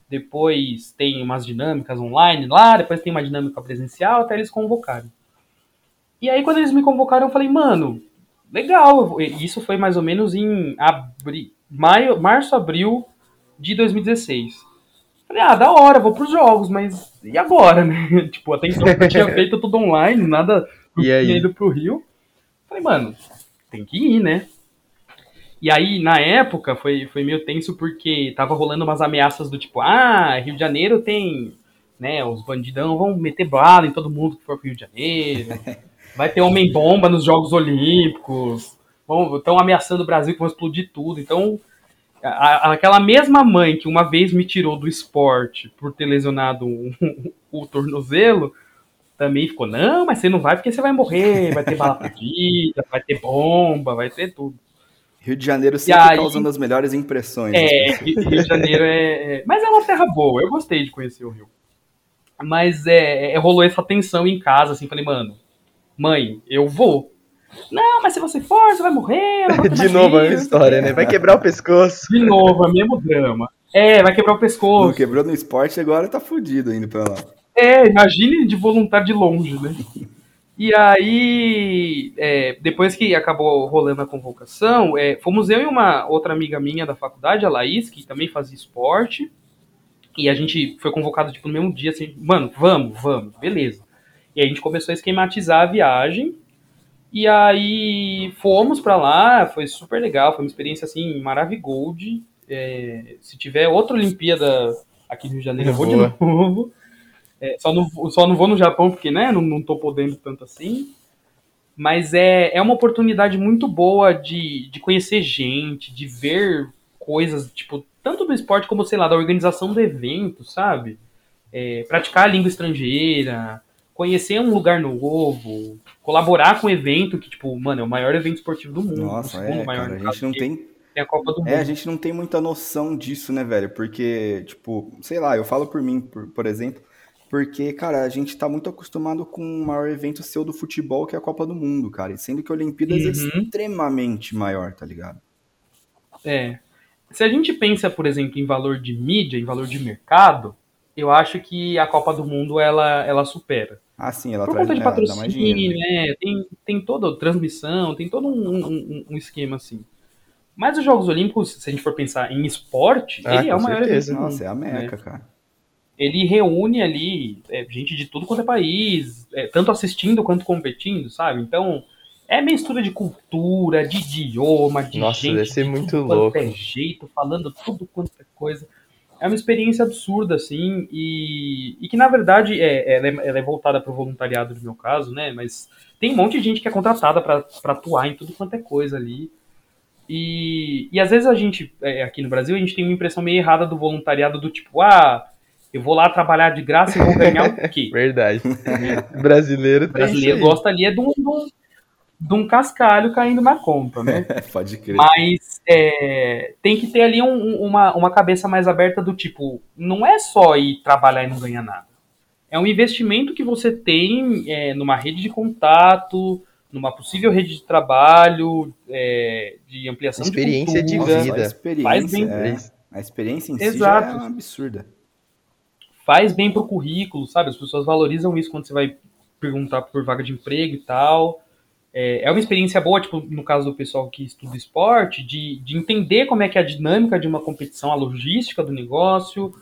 depois tem umas dinâmicas online lá, depois tem uma dinâmica presencial, até eles convocarem. E aí quando eles me convocaram, eu falei, mano, legal, isso foi mais ou menos em abri... maio, março, abril de 2016. Falei, ah, da hora, vou pros jogos, mas e agora, né? (laughs) tipo, até então eu tinha (laughs) feito tudo online, nada e aí? ido pro Rio. Falei, mano, tem que ir, né? E aí, na época, foi, foi meio tenso porque tava rolando umas ameaças do tipo, ah, Rio de Janeiro tem, né, os bandidão vão meter bala em todo mundo que for pro Rio de Janeiro, (laughs) vai ter homem-bomba nos Jogos Olímpicos, estão ameaçando o Brasil que vão explodir tudo. Então, a, aquela mesma mãe que uma vez me tirou do esporte por ter lesionado um, (laughs) o tornozelo, também ficou, não, mas você não vai porque você vai morrer, vai ter bala perdida, vai ter bomba, vai ter tudo. Rio de Janeiro sempre aí, causando as melhores impressões. É, Rio de Janeiro é, é, Mas é uma terra boa, eu gostei de conhecer o Rio. Mas é, é, rolou essa tensão em casa, assim, falei, mano, mãe, eu vou. Não, mas se você for, você vai morrer. (laughs) de novo a mesma história, né? Vai quebrar o pescoço. De novo, é o mesmo drama. É, vai quebrar o pescoço. Não quebrou no esporte, agora tá fudido indo pra lá. É, imagine de voluntário de longe, né? (laughs) E aí, é, depois que acabou rolando a convocação, é, fomos eu e uma outra amiga minha da faculdade, a Laís, que também fazia esporte. E a gente foi convocado tipo, no mesmo dia, assim, mano, vamos, vamos, beleza. E a gente começou a esquematizar a viagem. E aí fomos para lá, foi super legal, foi uma experiência assim, maravigold. É, se tiver outra Olimpíada aqui no Rio de Janeiro, eu vou de novo. É, só, não, só não vou no Japão porque, né, não, não tô podendo tanto assim. Mas é, é uma oportunidade muito boa de, de conhecer gente, de ver coisas, tipo, tanto do esporte como, sei lá, da organização do evento, sabe? É, praticar a língua estrangeira, conhecer um lugar novo, colaborar com um evento que, tipo, mano, é o maior evento esportivo do mundo. Nossa, é, maior cara, a gente não tem... tem a Copa do Mundo. É, a gente não tem muita noção disso, né, velho? Porque, tipo, sei lá, eu falo por mim, por, por exemplo, porque, cara, a gente tá muito acostumado com o maior evento seu do futebol, que é a Copa do Mundo, cara. E sendo que a Olimpíadas é uhum. é extremamente maior, tá ligado? É. Se a gente pensa, por exemplo, em valor de mídia, em valor de mercado, eu acho que a Copa do Mundo ela, ela supera. Ah, sim, ela Por traz conta de patrocínio, né? Tem, tem toda transmissão, tem todo um, um, um, esquema assim. Mas os Jogos Olímpicos, se a gente for pensar em esporte, ah, ele é o maior certeza. evento. Nossa, é a meca, né? cara. ele reúne ali é, gente de tudo quanto é país, é, tanto assistindo quanto competindo, sabe? Então, é mistura de cultura, de idioma, de Nossa, gente deve ser de muito tudo louco. é jeito, falando tudo quanto é coisa. É uma experiência absurda, assim, e, e que, na verdade, é, ela, é, ela é voltada para o voluntariado, no meu caso, né? Mas tem um monte de gente que é contratada para atuar em tudo quanto é coisa ali. E, e às vezes a gente, é, aqui no Brasil, a gente tem uma impressão meio errada do voluntariado do tipo, ah, eu vou lá trabalhar de graça e vou ganhar o quê? (laughs) Verdade. Brasileiro O brasileiro gosta ali é de um, de um, de um cascalho caindo na conta, né? (laughs) Pode crer. Mas é, tem que ter ali um- uma, uma cabeça mais aberta do tipo, não é só ir trabalhar e não ganhar nada. É um investimento que você tem é, numa rede de contato, numa possível rede de trabalho, é, de ampliação Experiência de de cultura. Nossa, a vida. experiência, Faz bem- é, a experiência em si Exato. já é uma absurda. faz bem pro currículo, sabe? As pessoas valorizam isso quando você vai perguntar por vaga de emprego e tal. É, é uma experiência boa, tipo, no caso do pessoal que estuda esporte, de, de entender como é que é a dinâmica de uma competição, a logística do negócio,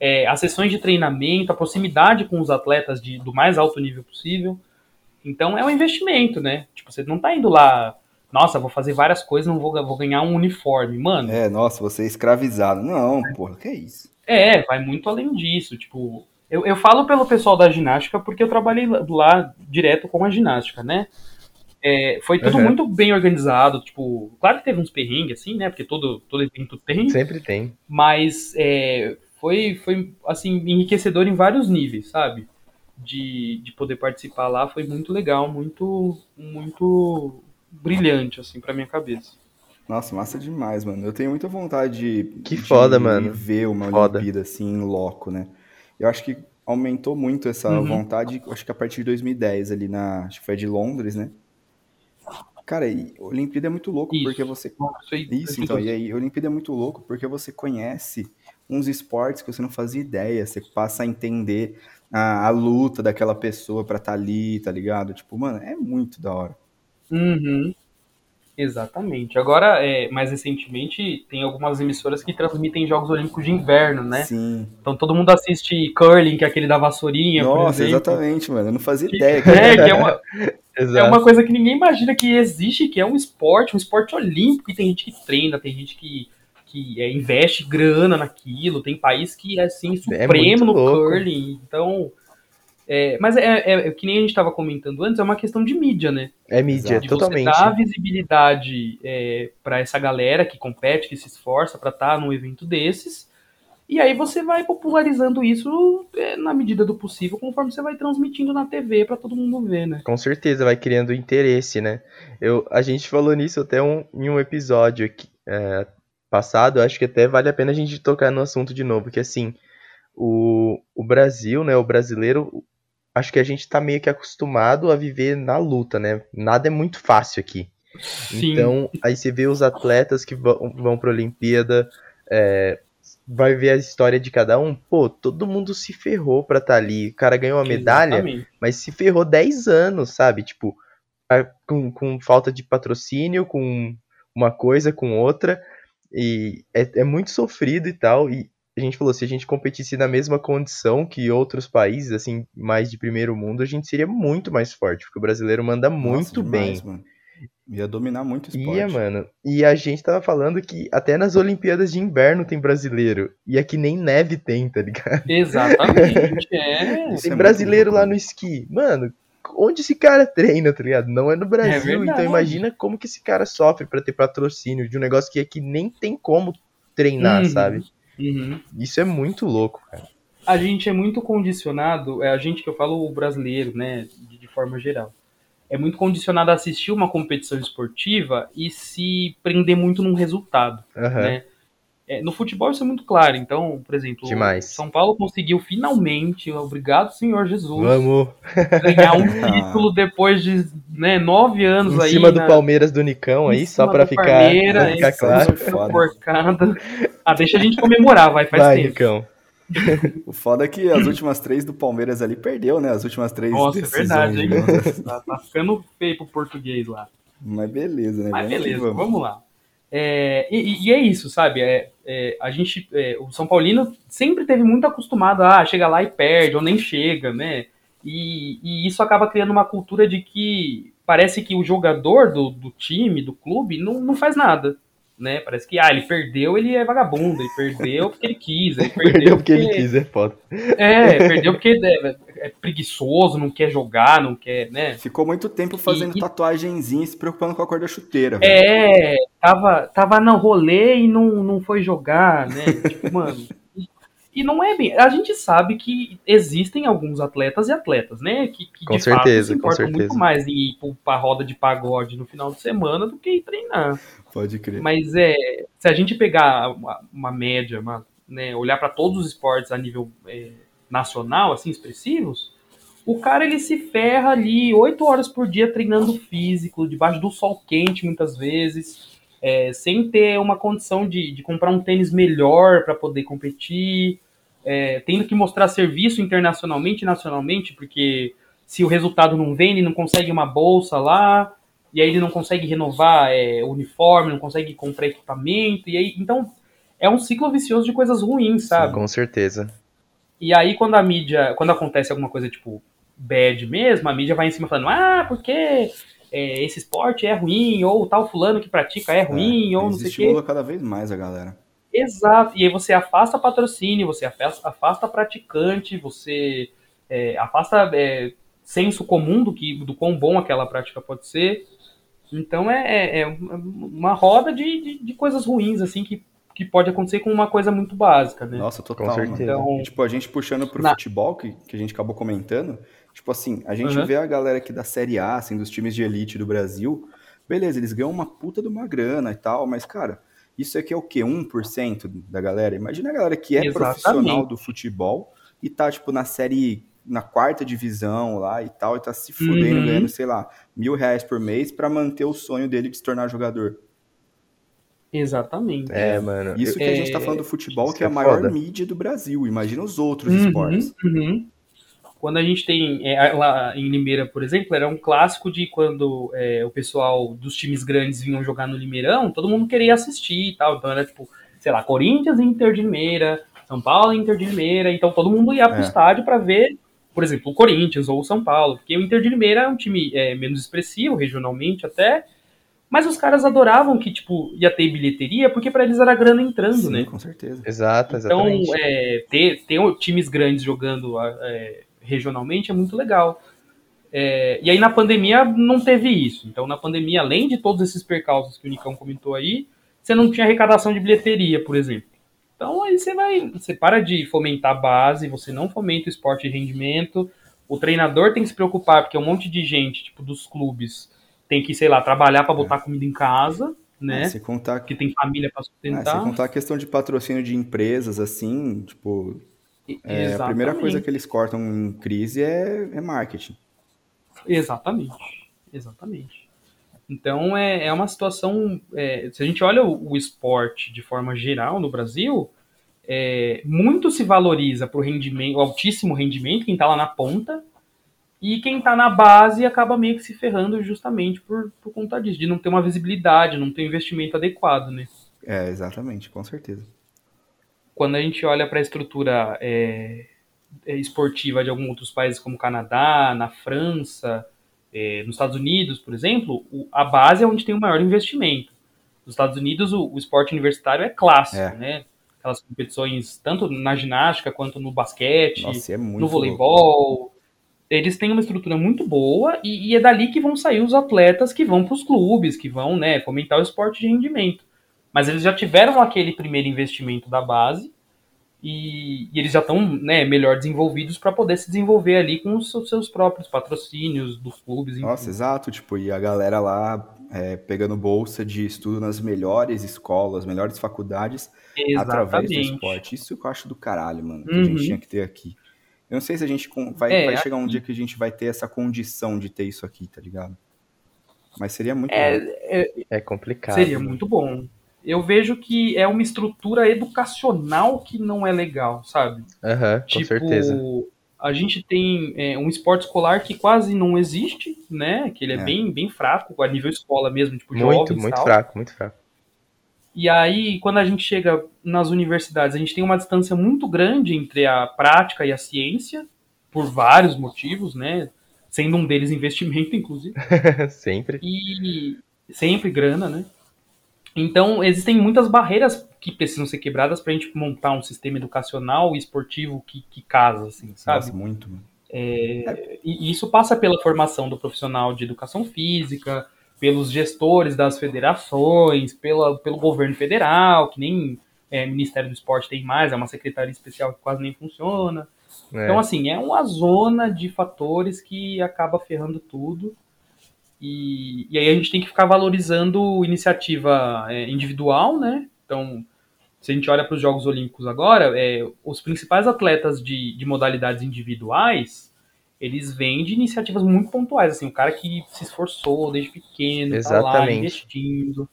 é, as sessões de treinamento, a proximidade com os atletas de, do mais alto nível possível. Então é um investimento, né? Tipo, você não tá indo lá, nossa, vou fazer várias coisas, não vou, vou ganhar um uniforme. Mano, É, nossa, você é escravizado. Não, porra, que isso? é, vai muito além disso. Tipo, eu, eu falo pelo pessoal da ginástica porque eu trabalhei lá- lá direto com a ginástica, né? É, foi tudo Uhum. muito bem organizado. Tipo, claro que teve uns perrengues, assim, né? Porque todo, todo evento tem, Sempre tem. mas é, foi, foi, assim, enriquecedor em vários níveis, sabe? De, de poder participar lá foi muito legal, muito, muito brilhante, assim, pra minha cabeça. Nossa, massa demais, mano. Eu tenho muita vontade de, Que de foda, mano. ver uma Foda. Olimpíada assim em loco, né? Eu acho que aumentou muito essa Uhum. vontade, acho que a partir de 2010 ali na, acho que foi de Londres, né? Cara, e Olimpíada é muito louco Isso. porque você Isso, aí, Isso, então, e aí, Olimpíada é muito louco porque você conhece uns esportes que você não fazia ideia, você passa a entender a, a luta daquela pessoa pra estar ali, tá ligado? Tipo, mano, é muito da hora. Uhum. Exatamente. Agora, é, mais recentemente, tem algumas emissoras que transmitem Jogos Olímpicos de Inverno, né? Sim. Então todo mundo assiste curling, que é aquele da vassourinha, Nossa, exatamente, mano. Eu não fazia Que- ideia. (laughs) É, que é uma, é Exato. uma coisa que ninguém imagina que existe, que é um esporte, um esporte olímpico, e tem gente que treina, tem gente que, que é, investe grana naquilo, tem país que é assim, supremo muito no louco. curling. Então. é, mas é, é- é que nem a gente estava comentando antes, é uma questão de mídia, né? É mídia, de totalmente. você dar visibilidade é, para essa galera que compete, que se esforça para estar num evento desses. E aí você vai popularizando isso é, na medida do possível, conforme você vai transmitindo na TV para todo mundo ver, né? Com certeza, vai criando interesse, né? Eu, a gente falou nisso até um, em um episódio aqui, é, passado, acho que até vale a pena a gente tocar no assunto de novo, que assim, o, o Brasil, né, o brasileiro, acho que a gente tá meio que acostumado a viver na luta, né? Nada é muito fácil aqui. Sim. Então, aí você vê os atletas que vão, vão pra Olimpíada, é, vai ver a história de cada um, pô, todo mundo se ferrou pra estar ali. O cara ganhou uma medalha, Exatamente. mas se ferrou 10 anos, sabe? Tipo, com, com falta de patrocínio, com uma coisa, com outra. E é, é muito sofrido e tal. E a gente falou, se a gente competisse na mesma condição que outros países, assim, mais de primeiro mundo, a gente seria muito mais forte, porque o brasileiro manda muito Nossa, bem. demais, Mano. Ia dominar muito o esporte. Ia, mano. E a gente tava falando que até nas Olimpíadas de Inverno tem brasileiro. E aqui nem neve tem, tá ligado? Exatamente. É. (laughs) Isso tem é brasileiro lá no esqui. Mano, onde esse cara treina, tá ligado? Não é no Brasil. verdade. então imagina como que esse cara sofre pra ter patrocínio de um negócio que aqui nem tem como treinar, Uhum. sabe? Uhum. Isso é muito louco, cara. a gente é muito condicionado, é a gente que eu falo o brasileiro, né, de, de forma geral, é muito condicionado a assistir uma competição esportiva e se prender muito num resultado, Aham. né? É, no futebol isso é muito claro. Então, por exemplo, Demais. São Paulo conseguiu finalmente, obrigado Senhor Jesus, Vamos ganhar um (laughs) título depois de né, nove anos em aí cima do na- Palmeiras do Nicão em aí, só do ficar, ficar claro. porcada. Ah, deixa a gente comemorar, vai, faz Vai, tempo. Nicão. (laughs) O foda é que as últimas três do Palmeiras ali perdeu, né? As últimas três Nossa, é verdade, hein? né? Tá, tá ficando feio pro português lá. Mas beleza, né? Mas beleza, vamos. vamos lá. É, e, e, é isso, sabe? É, é a gente, é, o São Paulino sempre teve muito acostumado a ah, chega lá e perde, ou nem chega, né? E, e, isso acaba criando uma cultura de que parece que o jogador do, do time, do clube, não, não faz nada né? Parece que, ah, ele perdeu, ele é vagabundo, ele perdeu porque ele quis, ele (laughs) perdeu, perdeu porque, porque, ele quis, é foda. É, perdeu porque é, é, preguiçoso, não quer jogar, não quer, né? Ficou muito tempo fazendo e, tatuagenzinha, se preocupando com a cor da chuteira. É, tava, tava no rolê e não, não foi jogar, né? tipo, mano... E não é bem. A gente sabe que existem alguns atletas e atletas, né? Que, que com de certeza, fato se importam muito mais em ir pra roda de pagode no final de semana do que ir treinar. Pode crer. Mas é, se a gente pegar uma, uma média, uma, né, olhar para todos os esportes a nível é, nacional, assim, expressivos, o cara ele se ferra ali oito horas por dia treinando físico, debaixo do sol quente muitas vezes, é, sem ter uma condição de, de comprar um tênis melhor para poder competir, é, tendo que mostrar serviço internacionalmente e nacionalmente, porque se o resultado não vem, ele não consegue uma bolsa lá, e aí ele não consegue renovar é, uniforme, não consegue comprar equipamento, e aí, então, é um ciclo vicioso de coisas ruins, sabe? Sim, com certeza. E aí, quando a mídia, quando acontece alguma coisa, tipo, bad mesmo, a mídia vai em cima falando, ah, porque é, esse esporte é ruim, ou tal fulano que pratica é ruim, é, ou não sei o quê. estimula cada vez mais a galera. Exato, e aí você afasta patrocínio, você afasta, afasta praticante, você é, afasta é, senso comum do, que, do quão bom aquela prática pode ser. Então é, é, é uma roda de, de, de, coisas ruins, assim, que, que pode acontecer com uma coisa muito básica, né? Nossa, total. Com certeza. Então, tipo, a gente puxando pro na... futebol, que, que a gente acabou comentando, tipo assim, a gente uhum. vê a galera aqui da Série A, assim, dos times de elite do Brasil, beleza, eles ganham uma puta de uma grana e tal, mas, cara, isso aqui é o quê? 1% da galera? Imagina a galera que é Exatamente. profissional do futebol e tá, tipo, na série na quarta divisão lá e tal, e tá se fudendo, uhum. ganhando, sei lá, mil reais por mês para manter o sonho dele de se tornar jogador. Exatamente. É, mano. Isso que é... a gente tá falando do futebol, que é a maior foda. mídia do Brasil. Imagina os outros uhum, esportes. Uhum. Quando a gente tem, é, lá em Limeira, por exemplo, era um clássico de quando é, o pessoal dos times grandes vinham jogar no Limeirão, todo mundo queria assistir e tal. Então era tipo, sei lá, Corinthians e Inter de Limeira, São Paulo e Inter de Limeira. Então todo mundo ia pro é. estádio para ver por exemplo, o Corinthians ou o São Paulo, porque o Inter de Limeira é um time é, menos expressivo, regionalmente até, mas os caras adoravam que, tipo, ia ter bilheteria, porque para eles era grana entrando, Sim, né? com certeza. Exato, então, exatamente. Então, é, ter, ter times grandes jogando é, regionalmente é muito legal. É, e aí na pandemia não teve isso. Então, na pandemia, além de todos esses percalços que o Nicão comentou aí, você não tinha arrecadação de bilheteria, por exemplo. Então aí você vai, você para de fomentar a base, você não fomenta o esporte de rendimento. O treinador tem que se preocupar porque um monte de gente, tipo dos clubes, tem que, sei lá, trabalhar para botar é. comida em casa, né? É, contar que tem família para sustentar. É, se contar a questão de patrocínio de empresas assim, tipo, é, a primeira coisa que eles cortam em crise é, é marketing. Exatamente. Exatamente. Então é, é uma situação. É, se a gente olha o, o, esporte de forma geral no Brasil, é, muito se valoriza para o rendimento, o altíssimo rendimento, quem está lá na ponta, e quem está na base acaba meio que se ferrando justamente por, por conta disso, de não ter uma visibilidade, não ter um investimento adequado, né? É, exatamente, com certeza. Quando a gente olha para a estrutura é, é, esportiva de alguns outros países como Canadá, na França, é, nos Estados Unidos, por exemplo, o, a base é onde tem o maior investimento. Nos Estados Unidos, o, o esporte universitário é clássico, é. né? Aquelas competições, tanto na ginástica quanto no basquete, Nossa, é no voleibol. Louco. Eles têm uma estrutura muito boa e, e, é dali que vão sair os atletas que vão para os clubes, que vão né, fomentar o esporte de rendimento. Mas eles já tiveram aquele primeiro investimento da base e, e, eles já estão né, melhor desenvolvidos para poder se desenvolver ali com os seus próprios patrocínios dos clubes. Enfim. Nossa, exato, tipo, e a galera lá é, pegando bolsa de estudo nas melhores escolas, melhores faculdades, Exatamente. através do esporte. Isso que eu acho do caralho, mano, que uhum. a gente uhum. tinha que ter aqui. Eu não sei se a gente vai, é, vai chegar um dia que a gente vai ter essa condição de ter isso aqui, tá ligado? Mas seria muito é, é, é, complicado. Seria né? muito bom eu vejo que é uma estrutura educacional que não é legal, sabe? Uhum, tipo, com certeza. A gente tem é, um esporte escolar que quase não existe, né? Que ele é, é. Bem, bem fraco, a nível escola mesmo, tipo Muito, muito tal. fraco, muito fraco. E aí, quando a gente chega nas universidades, a gente tem uma distância muito grande entre a prática e a ciência, por vários motivos, né? Sendo um deles investimento, inclusive. (laughs) sempre. E sempre grana, né? Então, existem muitas barreiras que precisam ser quebradas para a gente montar um sistema educacional e esportivo que, que casa, assim, sabe? Nossa, muito. É, e isso passa pela formação do profissional de educação física, pelos gestores das federações, pela, pelo governo federal, que nem é, Ministério do Esporte tem mais, é uma secretaria especial que quase nem funciona. É. Então, assim, é uma zona de fatores que acaba ferrando tudo. E, e aí a gente tem que ficar valorizando iniciativa é, individual, né? Então, se a gente olha para os Jogos Olímpicos agora, é, os principais atletas de, de modalidades individuais, eles vêm de iniciativas muito pontuais, assim, o cara que se esforçou desde pequeno, Exatamente. tá lá investindo,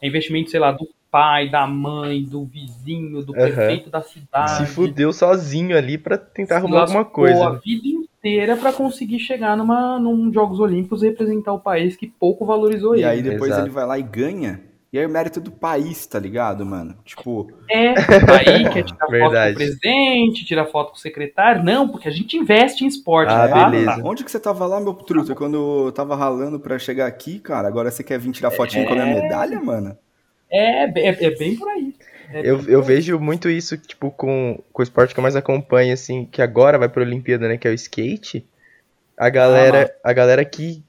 é investimento, sei lá, do pai, da mãe, do vizinho, do uhum. prefeito da cidade. Se fudeu sozinho ali para tentar arrumar alguma coisa. a vida inteira para conseguir chegar numa, num Jogos Olímpicos e representar o país que pouco valorizou e ele. E aí depois Exato. ele vai lá e ganha e aí o mérito do país, tá ligado, mano? Tipo. É, (laughs) aí quer tirar foto com o presidente, tirar foto com o secretário. Não, porque a gente investe em esporte, ah, tá? beleza. Onde que você tava lá, meu truta, quando eu tava ralando pra chegar aqui, cara? Agora você quer vir tirar fotinho é... com a minha medalha, mano? É, é, é bem por aí. É eu, eu vejo muito isso, tipo, com, com o esporte que eu mais acompanho, assim, que agora vai pra Olimpíada, né, que é o skate. A galera, ah, a galera que,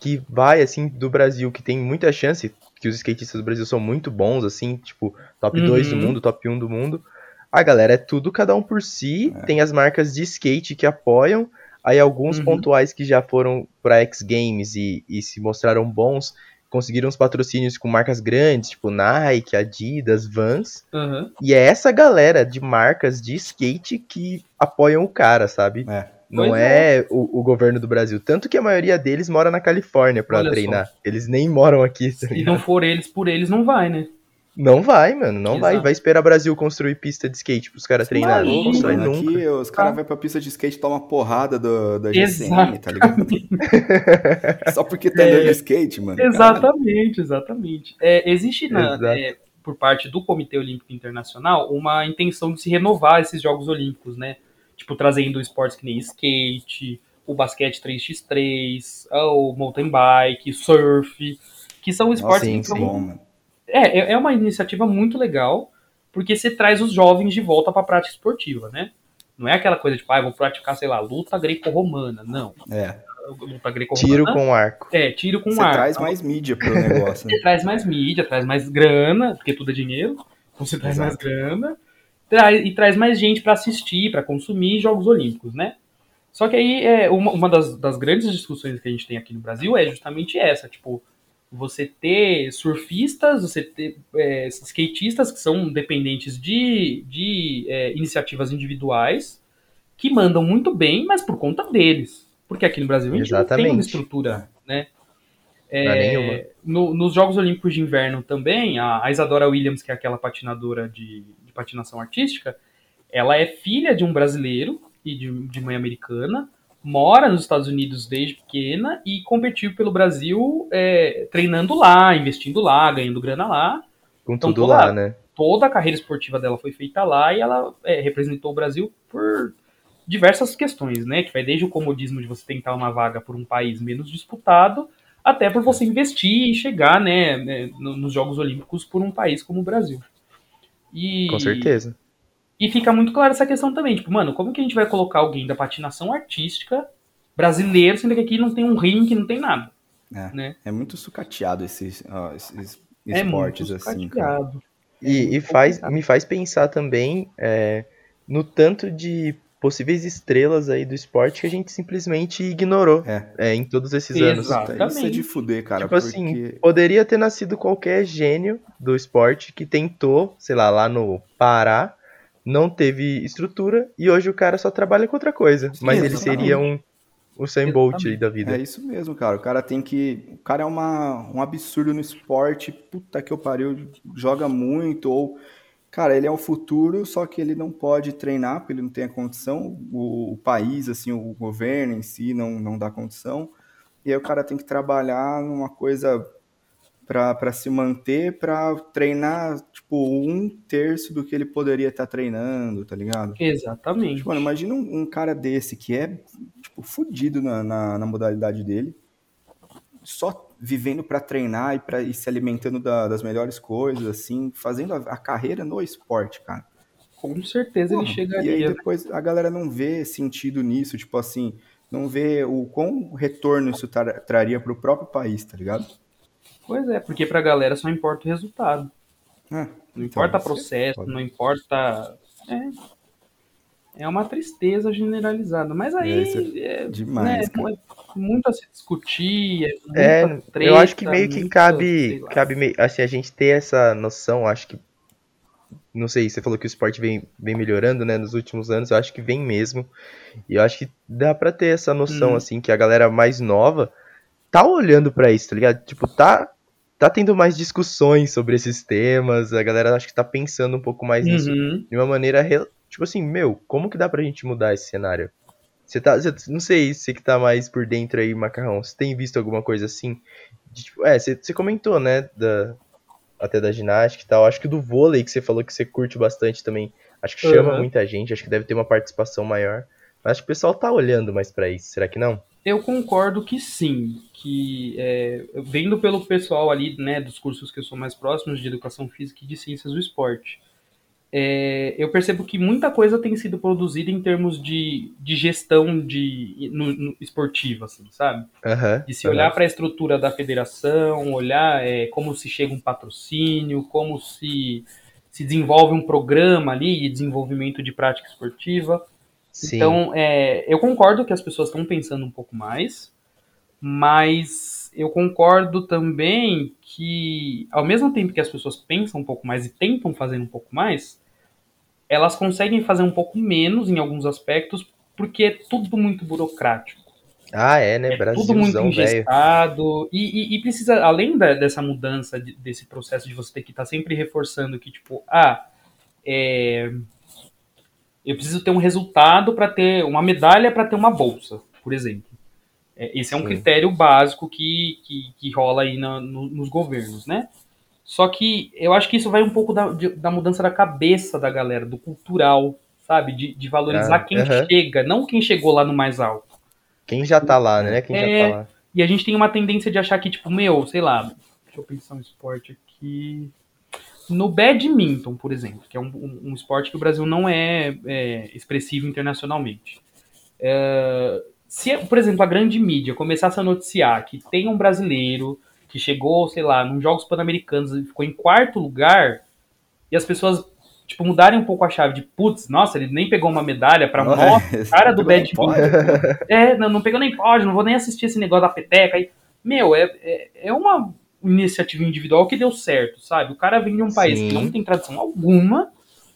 que vai, assim, do Brasil, que tem muita chance, que os skatistas do Brasil são muito bons, assim, tipo, top 2 uhum. do mundo, top 1 do mundo. A galera é tudo cada um por si, é. tem as marcas de skate que apoiam, aí alguns uhum. pontuais que já foram para X Games e, e se mostraram bons, conseguiram os patrocínios com marcas grandes, tipo Nike, Adidas, Vans. Uhum. E é essa galera de marcas de skate que apoiam o cara, sabe? É. Não é, é o, o, governo do Brasil. Tanto que a maioria deles mora na Califórnia para treinar. Só. Eles nem moram aqui. Tá Se não for eles por eles, não vai, né? Não vai, mano, não Exato. vai. Vai esperar o Brasil construir pista de skate pros caras treinarem. Não constrói nunca. Aqui, os caras ah. vão pra pista de skate e tomam porrada do, da GCM, tá ligado? (laughs) Só porque tá andando é, skate, mano. Exatamente, cara. exatamente. É, existe na, é, por parte do Comitê Olímpico Internacional uma intenção de se renovar esses Jogos Olímpicos, né? Tipo, trazendo esportes que nem skate, o basquete 3x3, o mountain bike, surf, que são esportes Nossa, sim, que. Sim, é, é uma iniciativa muito legal, porque você traz os jovens de volta para a prática esportiva, né? Não é aquela coisa de, tipo, ah, vou praticar, sei lá, luta greco-romana. Não. É. Luta greco-romana. Tiro com arco. É, tiro com você arco. Você traz mais mídia pro negócio. Né? Você traz mais mídia, traz mais grana, porque tudo é dinheiro. Então você traz Exato. mais grana. Traz, e traz mais gente para assistir, para consumir Jogos Olímpicos, né? Só que aí, é, uma, uma das, das grandes discussões que a gente tem aqui no Brasil é justamente essa, tipo, você ter surfistas, você ter é, skatistas que são dependentes de, de é, iniciativas individuais que mandam muito bem, mas por conta deles. Porque aqui no Brasil a gente Exatamente. não tem uma estrutura, né? É, no, nos Jogos Olímpicos de Inverno também, a, a Isadora Williams, que é aquela patinadora de, de, patinação artística, ela é filha de um brasileiro e de, de mãe americana, mora nos Estados Unidos desde pequena e competiu pelo Brasil é, treinando lá, investindo lá, ganhando grana lá. Com então, tudo toda, lá, né? Toda a carreira esportiva dela foi feita lá e ela é, representou o Brasil por diversas questões, né? Que vai desde o comodismo de você tentar uma vaga por um país menos disputado, até por você investir e chegar, né, né nos Jogos Olímpicos por um país como o Brasil. E, Com certeza. E fica muito clara essa questão também, tipo, mano, como que a gente vai colocar alguém da patinação artística brasileiro, sendo que aqui não tem um ringue, não tem nada. É, né? é muito sucateado esses, ó, esses é esportes assim. Cara. E, e faz, me faz pensar também é, no tanto de possíveis estrelas aí do esporte que a gente simplesmente ignorou é. É, em todos esses Exatamente. anos. Isso é de fuder, cara. Tipo assim, porque... assim, poderia ter nascido qualquer gênio do esporte que tentou, sei lá, lá no Pará, não teve estrutura e hoje o cara só trabalha com outra coisa. Mas ele seria um o Sam Bolt aí da vida. É isso mesmo, cara. O cara tem que. O cara é uma, um absurdo no esporte. Puta que eu pariu. Joga muito. Ou. Cara, ele é o futuro, só que ele não pode treinar, porque ele não tem a condição. O, o país, assim, o governo em si não, não dá condição. E aí o cara tem que trabalhar numa coisa para se manter, para treinar, tipo, um terço do que ele poderia estar tá treinando, tá ligado? Exatamente. Tipo, mano, imagina um, um, cara desse que é, tipo, fudido na, na, na modalidade dele, só vivendo para treinar e, pra, ir se alimentando da, das melhores coisas, assim, fazendo a, a, carreira no esporte, cara. Com certeza Porra, ele chegaria. E aí né? depois a galera não vê sentido nisso, tipo assim, não vê o quão retorno isso tra traria para o próprio país, tá ligado? Pois é, porque pra galera só importa o resultado. É, não importa então, processo, não importa. É, é uma tristeza generalizada. Mas aí. É, é demais. Né, é muito a se discutir. É, é treta, eu acho que meio que cabe. cabe meio, assim, a gente ter essa noção, acho que. Não sei, você falou que o esporte vem, vem melhorando, né, nos últimos anos, eu acho que vem mesmo. E eu acho que dá pra ter essa noção, hum. assim, que a galera mais nova tá olhando para isso, tá ligado? Tipo, tá tá tendo mais discussões sobre esses temas, a galera acho que tá pensando um pouco mais nisso uhum. de uma maneira, tipo assim, meu, como que dá pra gente mudar esse cenário? Você tá, você, não sei, você que tá mais por dentro aí, Macarrão, você tem visto alguma coisa assim? De, tipo, é, você, você comentou, né, da, até da ginástica e tal, acho que do vôlei que você falou que você curte bastante também, acho que chama uhum. muita gente, acho que deve ter uma participação maior, mas acho que o pessoal tá olhando mais para isso, será que não? Eu concordo que sim, que é, vendo pelo pessoal ali, né, dos cursos que eu sou mais próximos de educação física e de ciências do esporte, é, eu percebo que muita coisa tem sido produzida em termos de, de gestão de no, no esportiva, assim, sabe? Uhum, de se uhum. olhar para a estrutura da federação, olhar é, como se chega um patrocínio, como se se desenvolve um programa ali de desenvolvimento de prática esportiva. Sim. Então, é, eu concordo que as pessoas estão pensando um pouco mais, mas eu concordo também que, ao mesmo tempo que as pessoas pensam um pouco mais e tentam fazer um pouco mais, elas conseguem fazer um pouco menos em alguns aspectos, porque é tudo muito burocrático. Ah, é, né? É tudo muito engessado. E, e, e, precisa, além da, dessa mudança, de, desse processo de você ter que estar tá sempre reforçando que, tipo, ah, é, eu preciso ter um resultado para ter uma medalha para ter uma bolsa, por exemplo. É, esse é um Sim. critério básico que, que, que rola aí na, no, nos governos, né? Só que eu acho que isso vai um pouco da, de, da mudança da cabeça da galera, do cultural, sabe? De, de valorizar ah, quem chega, não quem chegou lá no mais alto. Quem já tá lá, né? Quem é, já tá lá. E a gente tem uma tendência de achar que, tipo, meu, sei lá, deixa eu pensar um esporte aqui. No badminton, por exemplo, que é um, um, um esporte que o Brasil não é, é expressivo internacionalmente. É, se, por exemplo, a grande mídia começasse a noticiar que tem um brasileiro que chegou, sei lá, nos Jogos Pan-Americanos e ficou em quarto lugar, e as pessoas tipo, mudarem um pouco a chave de putz, nossa, ele nem pegou uma medalha pra nossa, cara do badminton. É, não, não pegou nem pódio, não vou nem assistir esse negócio da peteca. Aí, meu, é, é, é uma iniciativa individual que deu certo, sabe? O cara vem de um país Sim. que não tem tradição alguma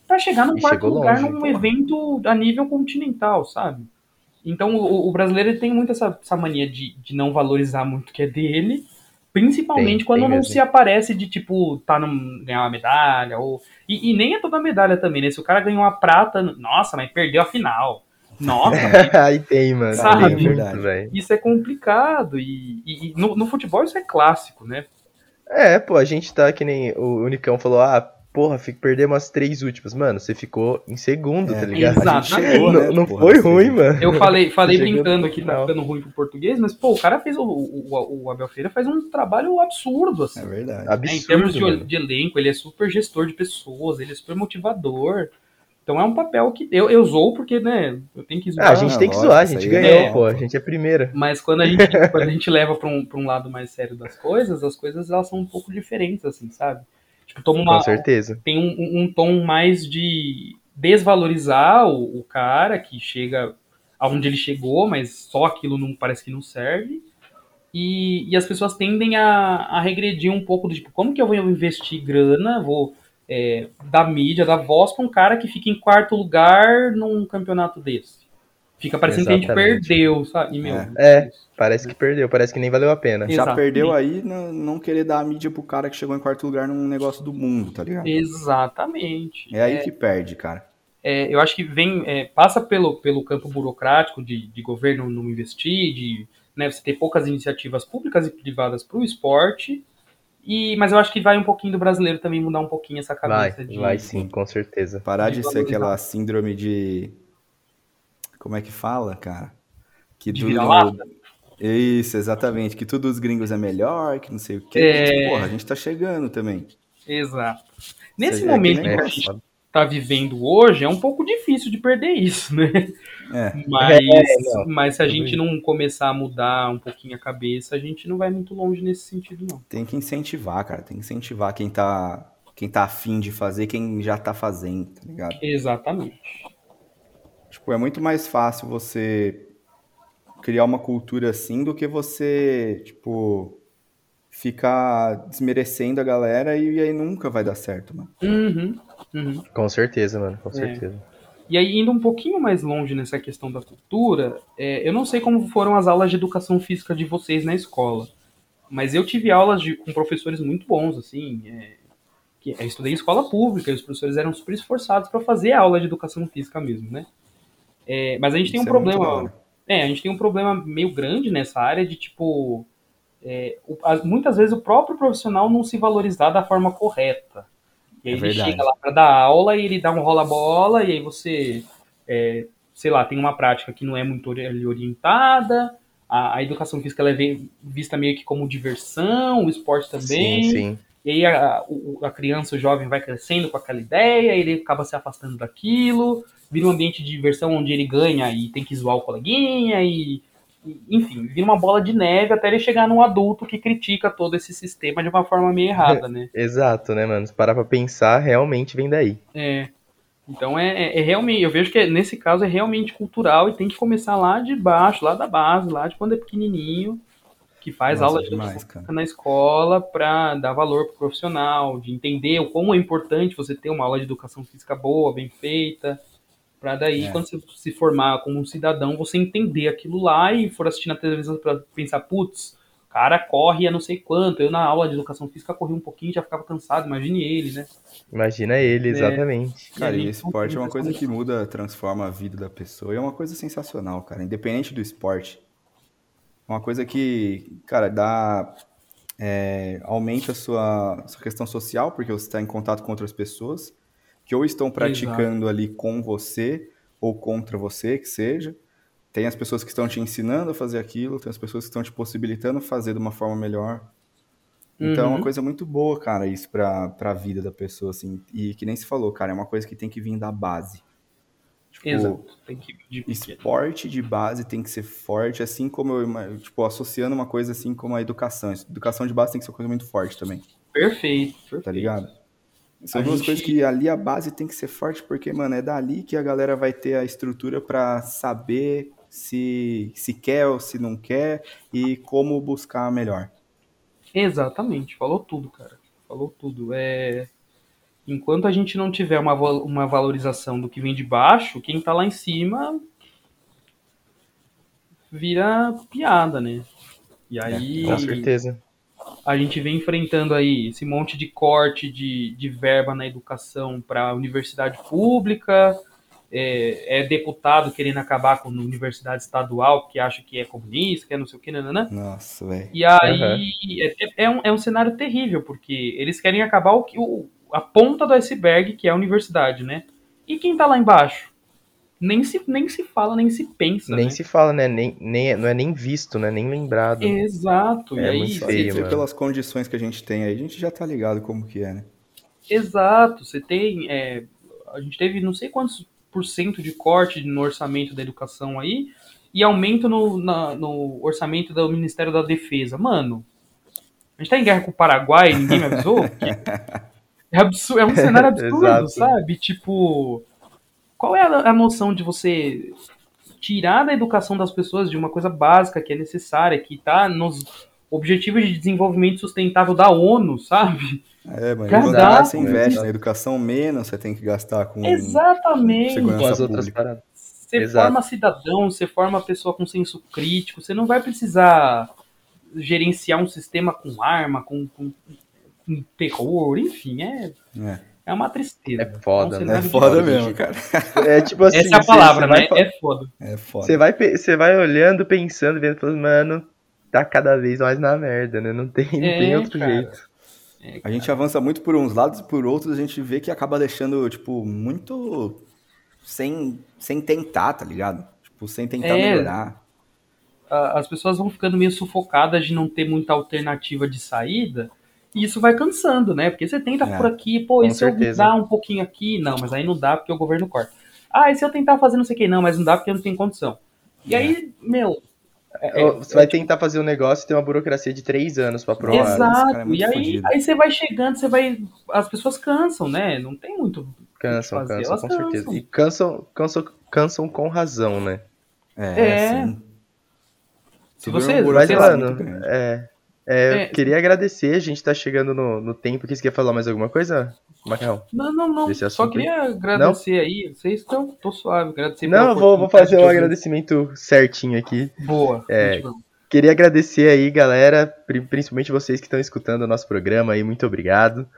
para chegar no quarto lugar longe, num porra. evento a nível continental, sabe? Então o, o brasileiro tem muito essa, essa mania de, de não valorizar muito o que é dele, principalmente tem, quando tem não mesmo. se aparece de tipo, tá no, ganhar uma medalha, ou. E, e, nem é toda medalha também, né? Se o cara ganhou uma prata, nossa, mas perdeu a final. Nossa, (laughs) aí tem, mano. Sabe? Tem, é isso é complicado. E, e, e no, no, futebol isso é clássico, né? É, pô, a gente tá que nem o Unicão falou, ah, porra, fico, perder umas três últimas. Mano, você ficou em segundo, é, tá ligado? Exatamente. Não, né, não porra, foi ruim, mano. Eu falei, falei brincando aqui, tá ficando ruim pro português, mas, pô, o cara fez, o, o, o Abel Feira faz um trabalho absurdo, assim. É verdade. Absurdo, é, em termos de, de, elenco, ele é super gestor de pessoas, ele é super motivador. Então é um papel que eu, eu zoo porque, né, eu tenho que zoar. Ah, a gente tem que zoar, a gente ganhou, é, pô, a gente é primeira. Mas quando a gente, (laughs) quando a gente leva pra um, pra um lado mais sério das coisas, as coisas elas são um pouco diferentes, assim, sabe? Tipo, toma uma, Com certeza. Tem um, um tom mais de desvalorizar o, o, cara que chega aonde ele chegou, mas só aquilo não parece que não serve. E, e as pessoas tendem a, a regredir um pouco do tipo, como que eu vou investir grana, vou é, da mídia, da voz para um cara que fica em quarto lugar num campeonato desse? Fica parecendo Exatamente. que a gente perdeu, sabe? meu, é. é, parece que perdeu, parece que nem valeu a pena. Já perdeu aí não, não querer dar a mídia pro cara que chegou em quarto lugar num negócio do mundo, tá ligado? Exatamente. É aí é, que perde, cara. É, eu acho que vem, é, passa pelo, pelo campo burocrático de, de governo não investir, de né, você ter poucas iniciativas públicas e privadas para o esporte, E, mas eu acho que vai um pouquinho do brasileiro também mudar um pouquinho essa cabeça vai, de. Vai sim, com certeza. Parar de, de ser aquela síndrome de. Como é que fala, cara? Que de tudo. Isso, exatamente. Que tudo os gringos é melhor, que não sei o quê. É... Porra, a gente tá chegando também. Exato. Nesse momento que a gente tá vivendo hoje, é um pouco difícil de perder isso, né? É. Mas, é, mas se a gente não começar a mudar um pouquinho a cabeça, a gente não vai muito longe nesse sentido, não. Tem que incentivar, cara. Tem que incentivar quem tá, quem tá afim de fazer, quem já tá fazendo, tá ligado? Exatamente. Tipo, é muito mais fácil você criar uma cultura assim do que você, tipo, ficar desmerecendo a galera e, aí nunca vai dar certo, mano. Uhum, uhum. Com certeza, mano, com é. E aí, indo um pouquinho mais longe nessa questão da cultura, é, eu não sei como foram as aulas de educação física de vocês na escola, mas eu tive aulas de, com professores muito bons, assim, é, que eu estudei em escola pública e os professores eram super esforçados para fazer aula de educação física mesmo, né? É, mas a gente Isso tem um é problema, é, a gente tem um problema meio grande nessa área de tipo é, muitas vezes o próprio profissional não se valorizar da forma correta. E aí é ele verdade. chega lá para dar aula e ele dá um rola-bola, e aí você, é, sei lá, tem uma prática que não é muito orientada, a, a educação física ela é vista meio que como diversão, o esporte também. Sim, sim. E aí a, a criança, o jovem vai crescendo com aquela ideia, ele acaba se afastando daquilo, vira um ambiente de diversão onde ele ganha e tem que zoar o coleguinha, e enfim, vira uma bola de neve até ele chegar num adulto que critica todo esse sistema de uma forma meio errada, né? Exato, né, mano? Se parar pra pensar, realmente vem daí. É. Então é, é, é, realmente, eu vejo que nesse caso é realmente cultural e tem que começar lá de baixo, lá da base, lá de quando é pequenininho, que faz Nossa, aula de demais, na escola para dar valor pro profissional, de entender o como é importante você ter uma aula de educação física boa, bem feita, para daí, é. quando você se formar como um cidadão, você entender aquilo lá e for assistir na televisão para pensar, putz, o cara corre a não sei quanto. Eu, na aula de educação física, corri um pouquinho já ficava cansado. Imagine ele, né? Imagina ele, é. exatamente. É. Cara, e esporte é uma coisa que muda, transforma a vida da pessoa. E é uma coisa sensacional, cara. Independente do esporte. É uma coisa que, cara, dá. É, aumenta a sua, sua questão social, porque você está em contato com outras pessoas que ou estão praticando Exato. ali com você ou contra você, que seja. Tem as pessoas que estão te ensinando a fazer aquilo, tem as pessoas que estão te possibilitando fazer de uma forma melhor. Então uhum. é uma uhum. coisa muito boa, cara, isso pra, pra vida da pessoa, assim. E que nem se falou, cara, é uma coisa que tem que vir da base. Tipo, Exato. Tem que de esporte de base tem que ser forte, assim como eu, tipo, associando uma coisa assim como a educação. Educação de base tem que ser uma coisa muito forte também. Perfeito, perfeito. Tá ligado? São a duas gente... coisas que ali a base tem que ser forte, porque, mano, é dali que a galera vai ter a estrutura para saber se, se quer ou se não quer e como buscar melhor. Exatamente, falou tudo, cara. Falou tudo. É... Enquanto a gente não tiver uma, uma valorização do que vem de baixo, quem tá lá em cima vira piada, né? E é, aí. É, com certeza a gente vem enfrentando aí esse monte de corte de, de verba na educação para a universidade pública, é, é, deputado querendo acabar com a universidade estadual porque acha que é comunista, que é não sei o que, né? Nossa, velho. E aí uhum. é, é, um, é um cenário terrível, porque eles querem acabar o, o, a ponta do iceberg, que é a universidade, né? E quem tá lá embaixo? Nem se, nem se fala, nem se pensa. Nem né? se fala, né? Nem, nem, não é nem visto, né? Nem lembrado. Exato. É, e aí, feio, se pelas condições que a gente tem aí, a gente já tá ligado como que é, né? Exato. Você tem. É, a gente teve não sei quantos por cento de corte no orçamento da educação aí e aumento no, na, no orçamento do Ministério da Defesa. Mano, a gente tá em guerra com o Paraguai e ninguém me avisou? (laughs) é, absurdo, é um cenário absurdo, sabe? Tipo qual é a, a noção de você tirar da educação das pessoas de uma coisa básica que é necessária, que está nos Objetivos de Desenvolvimento Sustentável da ONU, sabe? É, mas quando você investe na educação, menos você tem que gastar com Exatamente. com as outras paradas. Você Exato. forma cidadão, você forma pessoa com senso crítico, você não vai precisar gerenciar um sistema com arma, com, com, com terror, enfim, é. é. É uma tristeza. É foda, né? É foda mesmo, cara. É tipo assim. Essa é a palavra, né? Vai... É foda. É foda. Você vai, você vai olhando, pensando, vendo, falando, mano, tá cada vez mais na merda, né? Não tem, não é, tem outro cara. jeito. É, a gente avança muito por uns lados e por outros a gente vê que acaba deixando, tipo, muito sem, sem tentar, tá ligado? Tipo, sem tentar é, melhorar. As pessoas vão ficando meio sufocadas de não ter muita alternativa de saída. E isso vai cansando, né? Porque você tenta é, por aqui, pô, e se certeza. eu dar um pouquinho aqui? Não, mas aí não dá porque o governo corta. Ah, e se eu tentar fazer não sei o que? Não, mas não dá porque eu não tenho condição. E é. aí, meu, é, é, você vai tentar fazer um negócio e tem uma burocracia de três anos para provar. Exato. É e aí, aí você vai chegando, você vai. As pessoas cansam, né? Não tem muito. Cansam, cansam, com cansam. certeza. E cansam, cansam, cansam com razão, né? É. é. Sim. Se você. Mas, mano, é, é, é, queria agradecer, a gente tá chegando no, no tempo aqui. Você quer falar mais alguma coisa, Macarrão? Não, não, não. Só queria aí? agradecer não? aí. Vocês estão. tô suave, agradecer Não, vou, vou fazer um agradecimento certinho aqui. Boa. É, queria agradecer aí, galera, principalmente vocês que estão escutando o nosso programa aí, muito obrigado.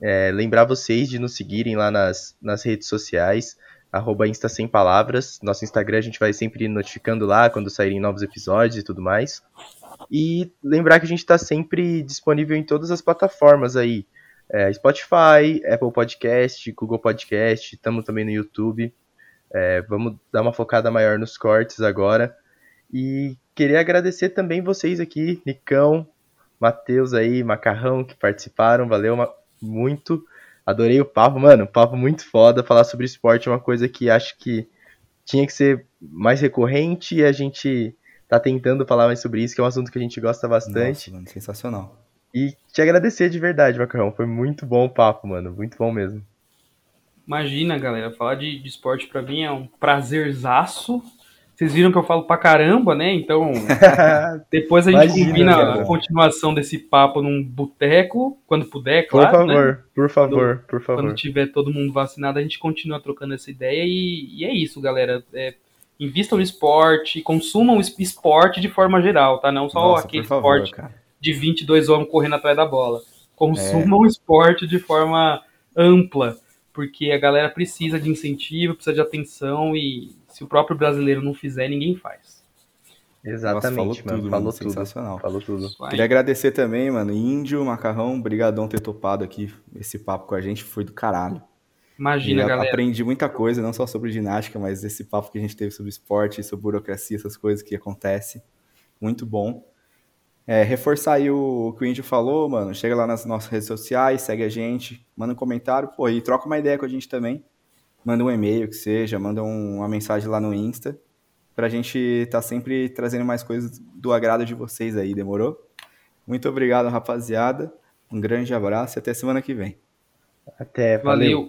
É, lembrar vocês de nos seguirem lá nas, nas redes sociais, arroba Insta Sem Palavras. Nosso Instagram a gente vai sempre notificando lá quando saírem novos episódios e tudo mais. E lembrar que a gente está sempre disponível em todas as plataformas aí. É, Spotify, Apple Podcast, Google Podcast, estamos também no YouTube. É, vamos dar uma focada maior nos cortes agora. E queria agradecer também vocês aqui, Nicão, Matheus aí, Macarrão, que participaram. Valeu muito. Adorei o papo, mano. Papo muito foda. Falar sobre esporte é uma coisa que acho que tinha que ser mais recorrente e a gente tá tentando falar mais sobre isso, que é um assunto que a gente gosta bastante. Nossa, mano, sensacional. E te agradecer de verdade, Macarrão. Foi muito bom o papo, mano. Muito bom mesmo. Imagina, galera, falar de, de esporte para mim é um prazerzaço. Vocês viram que eu falo pra caramba, né? Então, (laughs) depois a gente Imagina, combina cara. a continuação desse papo num boteco, quando puder, claro. Por favor, né? por favor, quando, por favor. Quando tiver todo mundo vacinado, a gente continua trocando essa ideia. E, e é isso, galera. É, invistam no esporte, consumam esporte de forma geral, tá? Não só Nossa, aquele favor, esporte cara. de 22 homens correndo atrás da bola. Consumam o é. esporte de forma ampla, porque a galera precisa de incentivo, precisa de atenção e se o próprio brasileiro não fizer, ninguém faz. Exatamente, Nossa, falou mano. Tudo, falou mano. tudo. Sensacional. Falou tudo. Queria agradecer também, mano, Índio, Macarrão, brigadão ter topado aqui esse papo com a gente, foi do caralho. Imagina, e galera. Aprendi muita coisa, não só sobre ginástica, mas esse papo que a gente teve sobre esporte, sobre burocracia, essas coisas que acontecem. Muito bom. É, reforçar aí o, o que o Índio falou, mano. Chega lá nas nossas redes sociais, segue a gente, manda um comentário, pô, e troca uma ideia com a gente também. Manda um e-mail que seja, manda um, uma mensagem lá no Insta, pra gente estar tá sempre trazendo mais coisas do agrado de vocês aí, demorou? Muito obrigado, rapaziada. Um grande abraço e até semana que vem. Até, valeu. valeu.